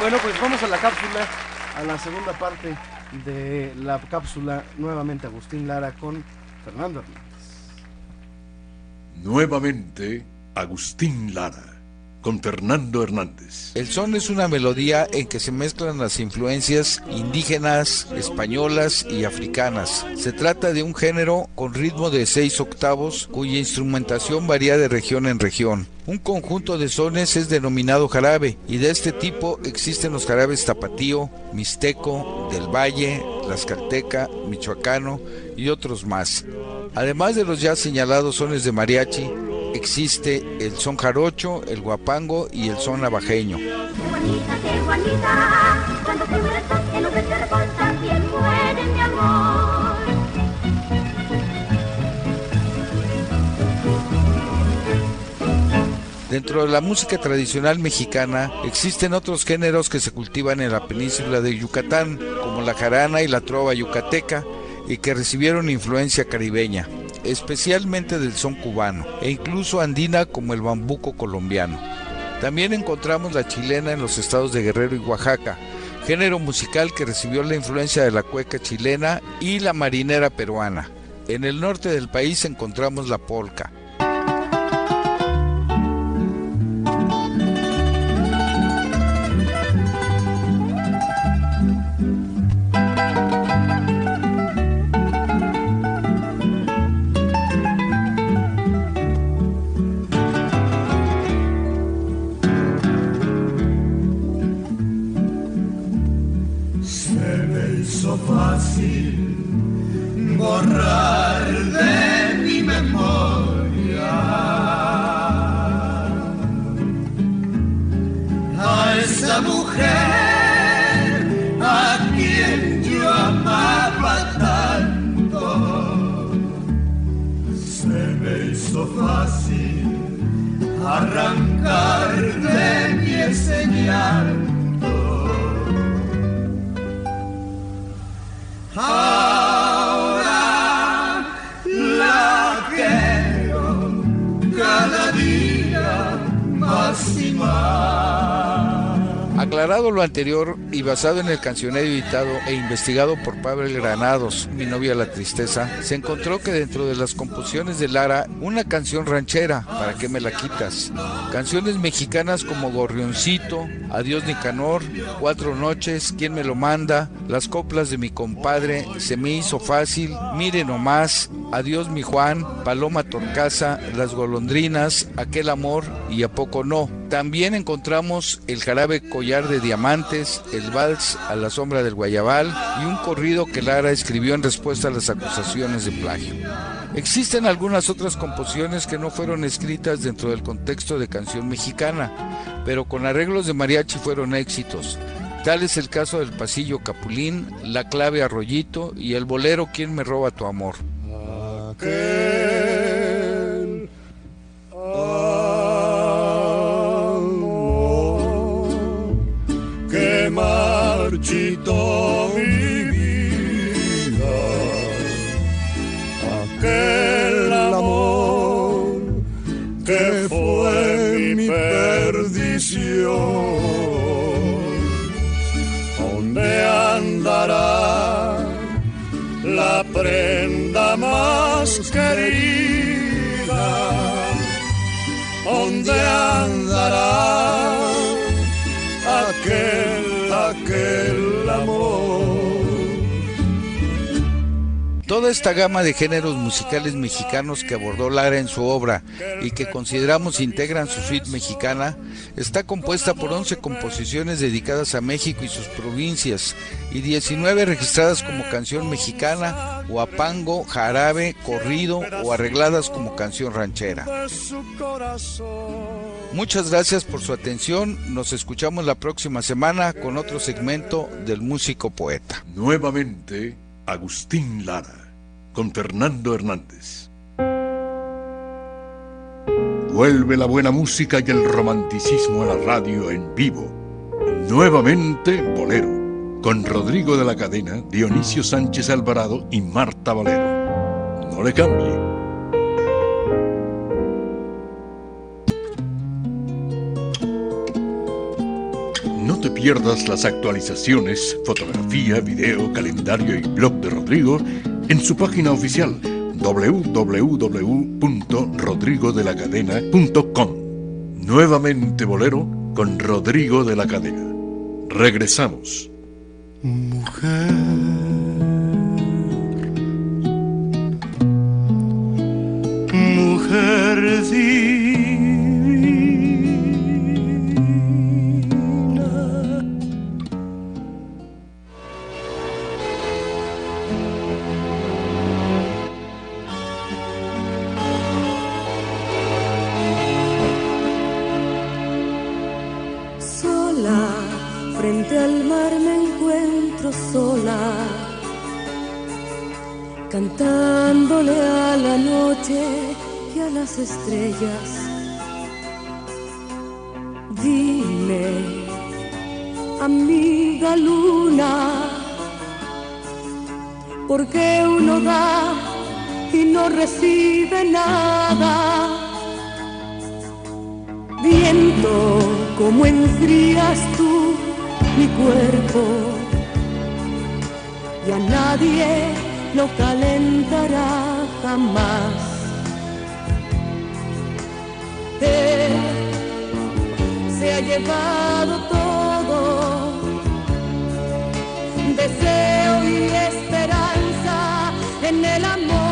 Bueno, pues vamos a la cápsula, a la segunda parte de la cápsula, nuevamente Agustín Lara con Fernando Hernández. Nuevamente, Agustín Lara con Fernando Hernández. El son es una melodía en que se mezclan las influencias indígenas, españolas y africanas. Se trata de un género con ritmo de seis octavos cuya instrumentación varía de región en región. Un conjunto de sones es denominado jarabe y de este tipo existen los jarabes tapatío, mixteco, del valle, tlaxcalteca, michoacano y otros más. Además de los ya señalados sones de mariachi, existe el son jarocho, el guapango y el son navajeño. Dentro de la música tradicional mexicana existen otros géneros que se cultivan en la península de Yucatán, como la jarana y la trova yucateca, y que recibieron influencia caribeña especialmente del son cubano e incluso andina como el bambuco colombiano. También encontramos la chilena en los estados de Guerrero y Oaxaca, género musical que recibió la influencia de la cueca chilena y la marinera peruana. En el norte del país encontramos la polca. Aclarado lo anterior y basado en el cancionero editado e investigado por Pavel Granados, mi novia la tristeza, se encontró que dentro de las composiciones de Lara, una canción ranchera, ¿para qué me la quitas? Canciones mexicanas como Gorrioncito, Adiós Nicanor, Cuatro Noches, ¿Quién me lo manda? Las coplas de mi compadre, Se me hizo fácil, Mire nomás, Adiós mi Juan, Paloma Torcaza, Las golondrinas, Aquel amor y A poco no. También encontramos el jarabe collar de diamantes, el vals a la sombra del guayabal y un corrido que Lara escribió en respuesta a las acusaciones de plagio. Existen algunas otras composiciones que no fueron escritas dentro del contexto de canción mexicana, pero con arreglos de mariachi fueron éxitos. Tal es el caso del pasillo Capulín, la clave Arroyito y el bolero ¿Quién me roba tu amor? marchito mi vida. Aquel amor que fue mi perdición. ¿Dónde andará la prenda más querida? ¿Dónde andará aquel aquel amor? Toda esta gama de géneros musicales mexicanos que abordó Lara en su obra y que consideramos integran su suite mexicana está compuesta por 11 composiciones dedicadas a México y sus provincias y 19 registradas como canción mexicana, huapango, jarabe, corrido o arregladas como canción ranchera. Muchas gracias por su atención. Nos escuchamos la próxima semana con otro segmento del músico poeta. Nuevamente, Agustín Lara, con Fernando Hernández. Vuelve la buena música y el romanticismo a la radio en vivo. Nuevamente, Bolero, con Rodrigo de la Cadena, Dionisio Sánchez Alvarado y Marta Valero. No le cambie. No te pierdas las actualizaciones, fotografía, video, calendario y blog de Rodrigo en su página oficial www.rodrigodelacadena.com. Nuevamente Bolero con Rodrigo de la Cadena. Regresamos. Mujer, mujer. Cantándole a la noche y a las estrellas. Dime, amiga luna, ¿por qué uno da y no recibe nada? Viento, como enfrías tú mi cuerpo y a nadie lo calentará jamás. Él se ha llevado todo, deseo y esperanza en el amor.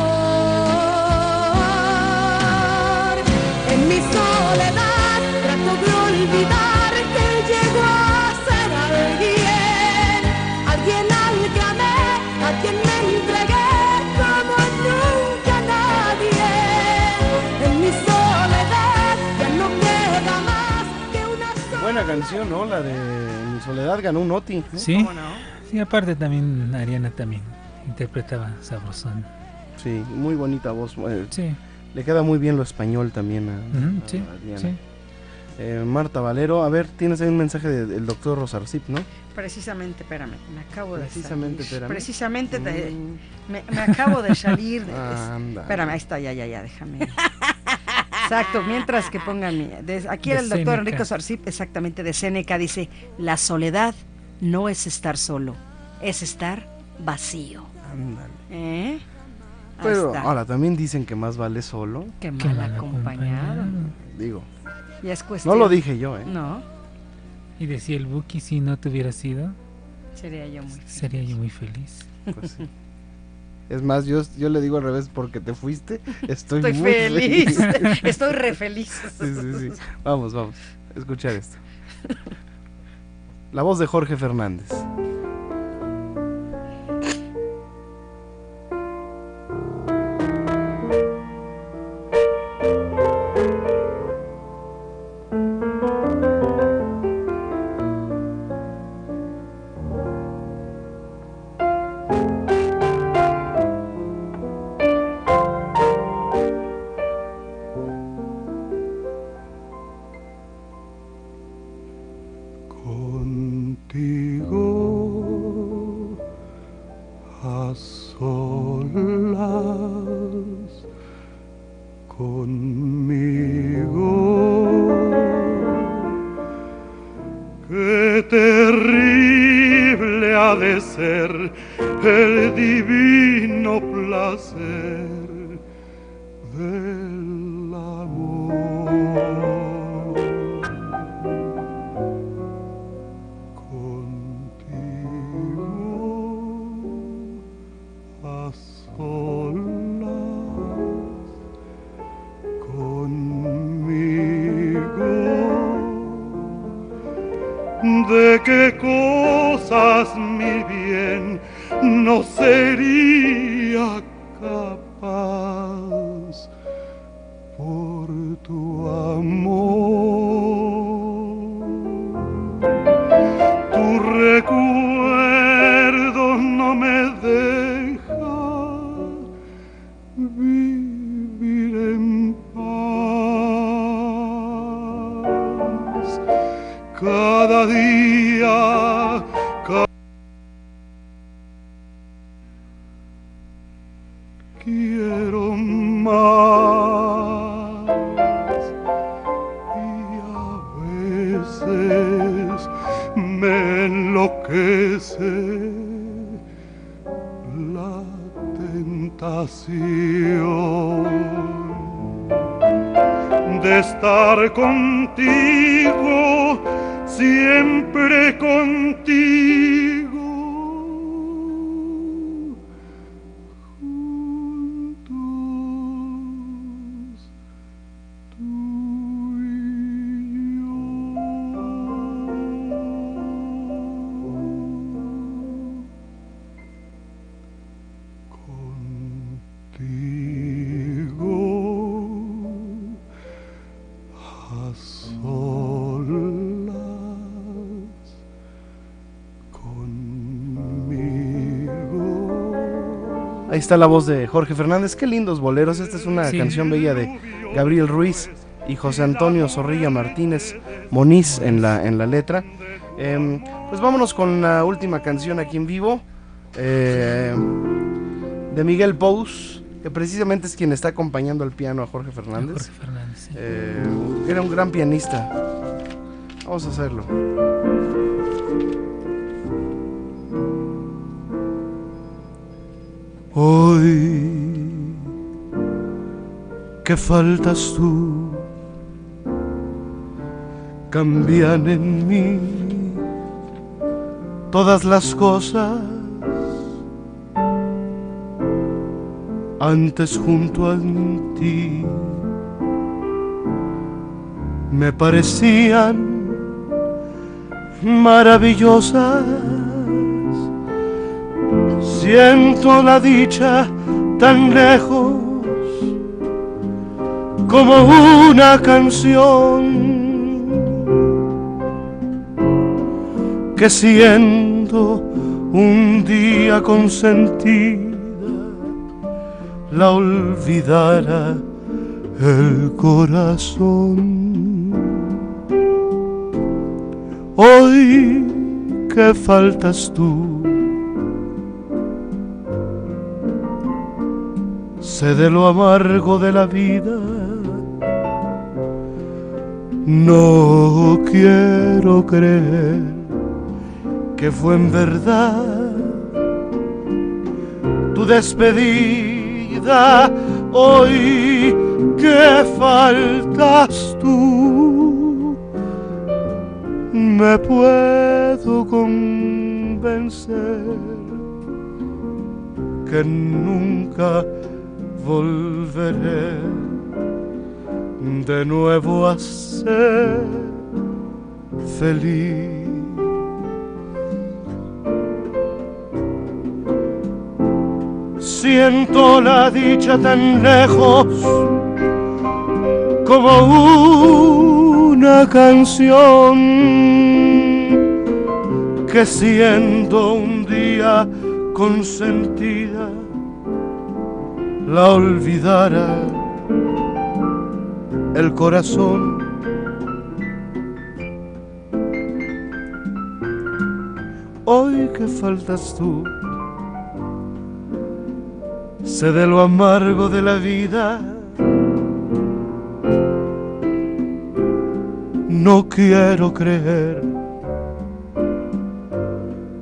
Buena canción, ¿no? La de Mi Soledad ganó un Oti. ¿no? Sí, sí, aparte también Ariana también interpretaba sabrosón. Sí, muy bonita voz. eh, Sí. Le queda muy bien lo español también a, Ujú, a sí, Adriana. sí. Eh, Marta Valero, a ver, tienes ahí un mensaje de- del doctor Rosarcip, ¿no? Precisamente, espérame, me acabo de Precisamente, salir. espérame. Precisamente, te- Mm. me, me acabo de salir. de- <laughs> Ah, anda. espérame, ahí está, ya, ya, ya, déjame. <laughs> Exacto, mientras que pongan mi... de- aquí De era el doctor Séneca. Enrique Sarcip, exactamente, de Seneca, dice, la soledad no es estar solo, es estar vacío. Ándale. ¿Eh? Pero ahora también dicen que más vale solo. Qué mal, acompañado. Digo, Ya es cuestión. no lo dije yo, ¿eh? No, Y decía el Buki, si no te hubiera sido, sería yo muy... sería yo muy feliz. Pues sí. <laughs> Es más, yo, yo le digo al revés, porque te fuiste, estoy, Estoy muy feliz. feliz. <laughs> Estoy re feliz. Sí, sí, sí. Vamos, vamos. Escuchar esto. La voz de Jorge Fernández. Está la voz de Jorge Fernández. Qué lindos boleros. Esta es una Sí. canción bella de Gabriel Ruiz y José Antonio Zorrilla Martínez Moniz en la, en la letra. Em, pues vámonos con la última canción aquí en vivo. eh, de Miguel Pous, que precisamente es quien está acompañando al piano a Jorge Fernández. Jorge Fernández, sí. Eh, era un gran pianista. Vamos a hacerlo. Hoy que faltas tú cambian en mí todas las cosas. Antes junto a ti me parecían maravillosas Siento la dicha tan lejos como una canción que siendo un día consentida la olvidara el corazón. Hoy que faltas tú de lo amargo de la vida. No quiero creer que fue en verdad tu despedida hoy que faltas tú. Me puedo convencer que nunca volveré de nuevo a ser feliz. Siento la dicha tan lejos como una canción que siendo un día consentida la olvidara el corazón. Hoy que faltas tú, sé de lo amargo de la vida. No quiero creer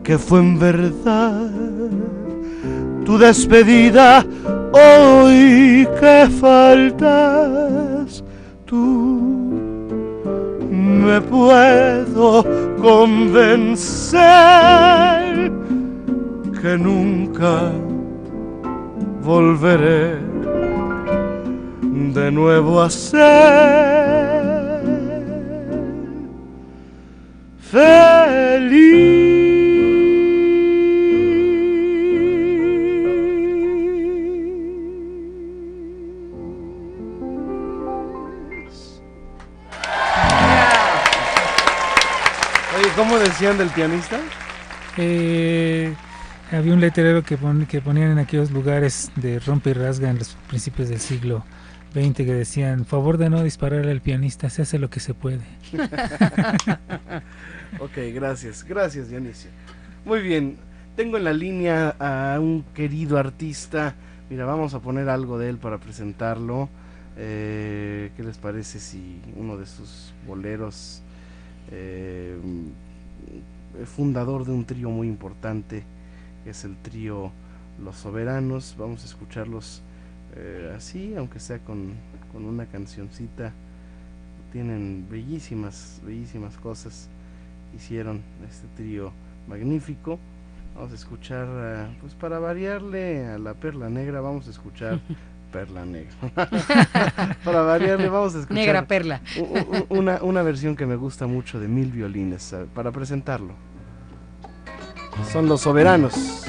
que fue en verdad tu despedida hoy que faltas tú. Me puedo convencer que nunca volveré de nuevo a ser feliz. ¿Cómo decían del pianista? Eh, había un letrero que, pon- que ponían en aquellos lugares de rompe y rasga en los principios del siglo XX que decían, favor de no disparar al pianista, se hace lo que se puede. <laughs> ok, gracias, gracias Dionisio. Muy bien, tengo en la línea a un querido artista. Mira, vamos a poner algo de él para presentarlo. Eh, ¿Qué les parece si uno de sus boleros, eh, fundador de un trío muy importante, que es el trío Los Soberanos, vamos a escucharlos eh, así, aunque sea con, con una cancioncita tienen bellísimas, bellísimas cosas. Hicieron este trío magnífico. Vamos a escuchar, ah, pues para variarle a la perla negra, vamos a escuchar <laughs> perla negra. <laughs> para variarle, vamos a escuchar Negra perla. una, una versión que me gusta mucho de Mil Violines, para presentarlo. Son los soberanos.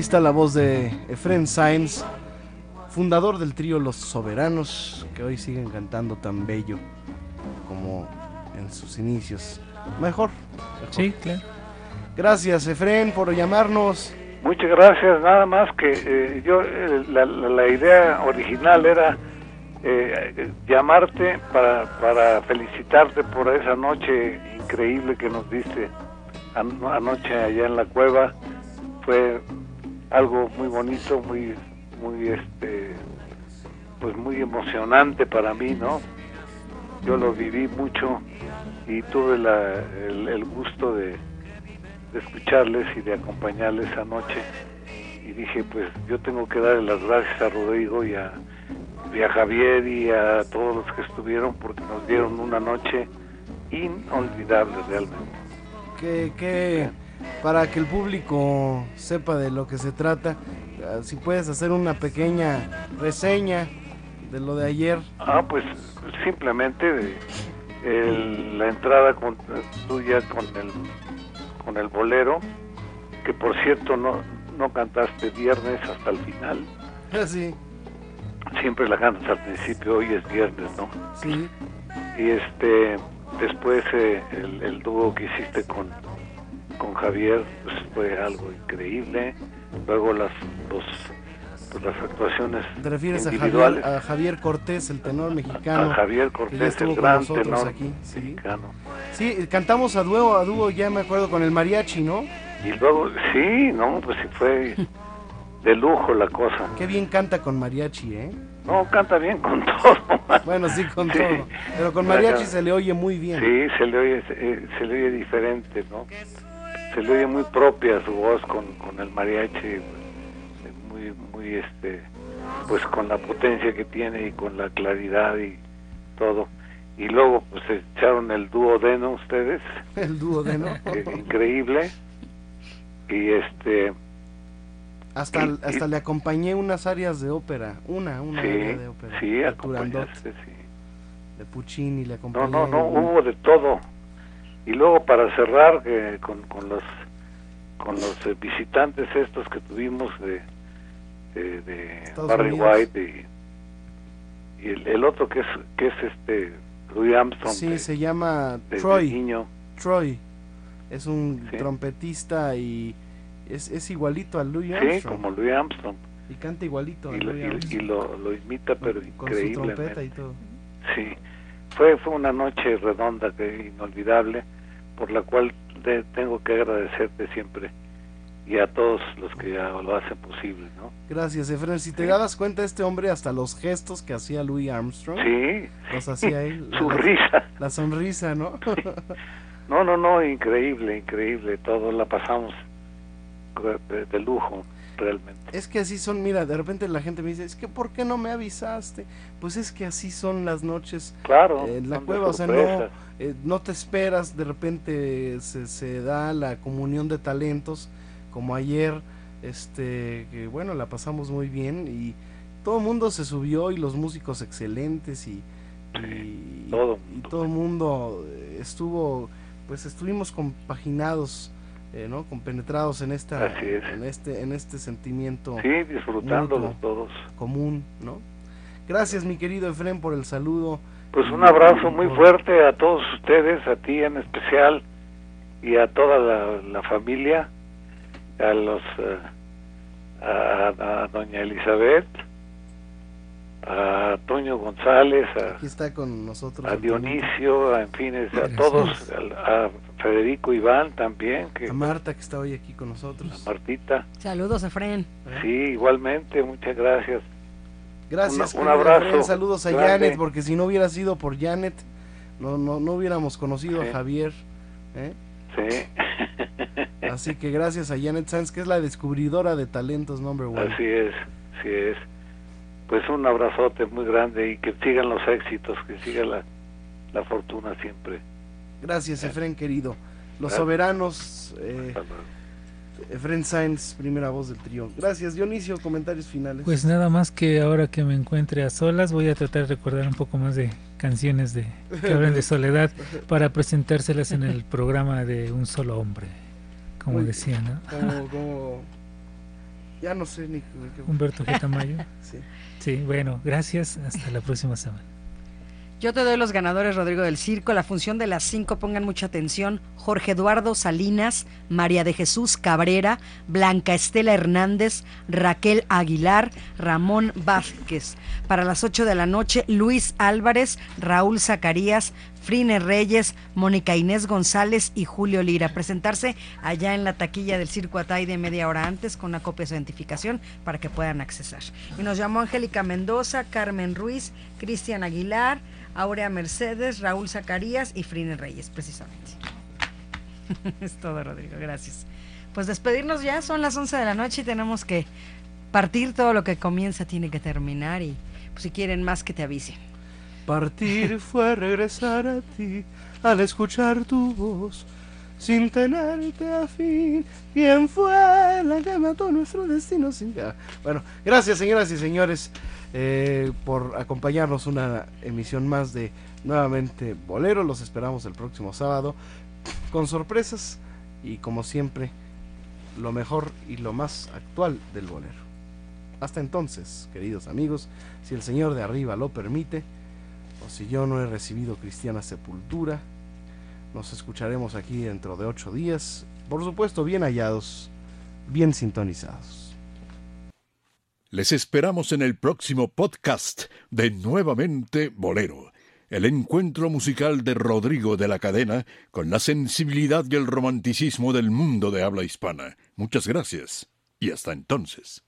Ahí está la voz de Efren Sainz, fundador del trío Los Soberanos, que hoy siguen cantando tan bello como en sus inicios. Mejor. mejor. Sí, claro. Gracias, Efren, por llamarnos. Muchas gracias, nada más que eh, yo, eh, la, la- la idea original era eh, llamarte para, para felicitarte por esa noche increíble que nos diste an- anoche allá en la cueva. Fue algo muy bonito, muy, muy, este, pues muy emocionante para mí, ¿no? Yo lo viví mucho y tuve la- el, el gusto de, de escucharles y de acompañarles anoche y dije pues yo tengo que darle las gracias a Rodrigo y a, y a Javier y a todos los que estuvieron porque nos dieron una noche inolvidable realmente. Que, que para que el público sepa de lo que se trata, ah, si puedes hacer una pequeña reseña de lo de ayer. Ah, pues simplemente de- el- la entrada con, tuya con el con el bolero, que por cierto no no cantaste viernes hasta el final, <laughs> Sí, siempre la cantas al principio, hoy es viernes, ¿no? sí. Y este después eh, el, el dúo que hiciste con con Javier pues fue algo increíble. Luego las los pues, las actuaciones ¿Te refieres a Javier, individuales a Javier Cortés, el tenor mexicano? a Javier Cortés, el gran tenor aquí, sí. mexicano. Sí, cantamos a dúo, a dúo, ya me acuerdo, con el mariachi, ¿no? Y luego, sí, no, pues sí fue de lujo la cosa. Qué bien canta con mariachi, ¿eh? No, canta bien con <laughs> todo. Bueno, sí, con Sí. todo. Pero con mariachi se le oye muy bien. Sí, se le oye, se, se le oye diferente, ¿no? Se le oye muy propia su voz con, con el mariachi, muy, muy, este, pues con la potencia que tiene y con la claridad y todo. Y luego, pues echaron el dúo Deno ustedes, <laughs> El dúo de, ¿no? <laughs> eh, increíble. Y este, Hasta, y- hasta y- le acompañé unas áreas de ópera. Una, una sí, área de ópera. sí, de Turandot, acompañaste, sí. de Puccini le No, acompañé. no, no, hubo de todo. Y luego para cerrar eh, con, con los con los eh, visitantes estos que tuvimos de, de, de Barry Unidos. White y, y el, el otro que es que es este Louis Armstrong Sí, de- se llama Troy. niño. Troy. Es un Sí. trompetista y es, es igualito a Louis Sí, Armstrong. como Louis Armstrong. Y canta igualito a Y lo, Louis y- lo, lo imita, pero con su trompeta y todo. Sí, fue, fue una noche redonda, que inolvidable, por la cual te- tengo que agradecerte siempre y a todos los que ya lo hacen posible, ¿no? Gracias, Efren. Si te dabas cuenta, este hombre hasta los gestos que hacía Louis Armstrong. Sí. Los hacía él. Su <laughs> La- risa. La sonrisa, ¿no? <laughs> No, no, no, increíble, increíble, todo la pasamos de, de lujo, realmente. Es que así son, mira, de repente la gente me dice, es que ¿por qué no me avisaste? Pues es que así son las noches Claro, en la cueva, o sea, no. Eh, no te esperas, de repente se, se da la comunión de talentos, como ayer, este, que bueno, la pasamos muy bien y todo el mundo se subió y los músicos excelentes y, y todo <laughs> y todo el mundo eh, estuvo, pues estuvimos compaginados, eh, ¿no? Compenetrados en esta, es. en este, en este sentimiento. Sí, mutuo, todos. Común, ¿no? Gracias, mi querido Efren, por el saludo. Pues un abrazo muy fuerte a todos ustedes, a ti en especial y a toda la, la familia, a los eh, a, a doña Elizabeth, a Toño González, a, Aquí está con nosotros. a. Dionisio, a, en fin, es- a Gracias. todos, a, a Federico Iván también, que A Marta, que está hoy aquí con nosotros. Martita, Saludos, Efren. sí, igualmente, muchas gracias. Gracias, Un- abrazo Efren, Saludos a grande. Janet, porque si no hubiera sido por Janet, no, no, no hubiéramos conocido Sí. a Javier. ¿eh? Sí. <laughs> Así que gracias a Janet Sanz, que es la descubridora de talentos number one. Así es, así es. Pues un abrazote muy grande y que sigan los éxitos, que siga la, la fortuna siempre. Gracias, Efren, querido. Los Gracias. soberanos, eh, Efren Sainz, primera voz del trío. Gracias, Dionisio, comentarios finales. Pues nada más que ahora que me encuentre a solas voy a tratar de recordar un poco más de canciones de que hablan de soledad para presentárselas en el programa de Un Solo Hombre, como Muy- decía, ¿no? Como, como- Ya no sé ni... qué- Humberto G. Tamayo. Sí. Sí, bueno, gracias. Hasta la próxima semana. Yo te doy los ganadores, Rodrigo del Circo. La función de las cinco, pongan mucha atención. Jorge Eduardo Salinas, María de Jesús Cabrera, Blanca Estela Hernández, Raquel Aguilar, Ramón Vázquez. Para las 8 de la noche, Luis Álvarez, Raúl Zacarías, Frine Reyes, Mónica Inés González y Julio Lira. Presentarse allá en la taquilla del Circo Atay de media hora antes con una copia de su identificación para que puedan accesar. Y nos llamó Angélica Mendoza, Carmen Ruiz, Cristian Aguilar, Aurea Mercedes, Raúl Zacarías y Frine Reyes, precisamente. <laughs> es todo, Rodrigo, gracias. Pues despedirnos ya, son las 11 de la noche y tenemos que partir. Todo lo que comienza tiene que terminar y pues, si quieren más que te avisen. Partir fue regresar a ti al escuchar tu voz sin tenerte a fin. ¿Quién fue la que mató nuestro destino sin? Bueno, gracias señoras y señores eh, por acompañarnos una emisión más de nuevamente Bolero. Los esperamos el próximo sábado con sorpresas y como siempre lo mejor y lo más actual del bolero. Hasta entonces, queridos amigos, si el Señor de arriba lo permite, si yo no he recibido cristiana sepultura, nos escucharemos aquí dentro de ocho días, por supuesto bien hallados, bien sintonizados. Les esperamos en el próximo podcast de Nuevamente Bolero, el encuentro musical de Rodrigo de la Cadena con la sensibilidad y el romanticismo del mundo de habla hispana. Muchas gracias y hasta entonces.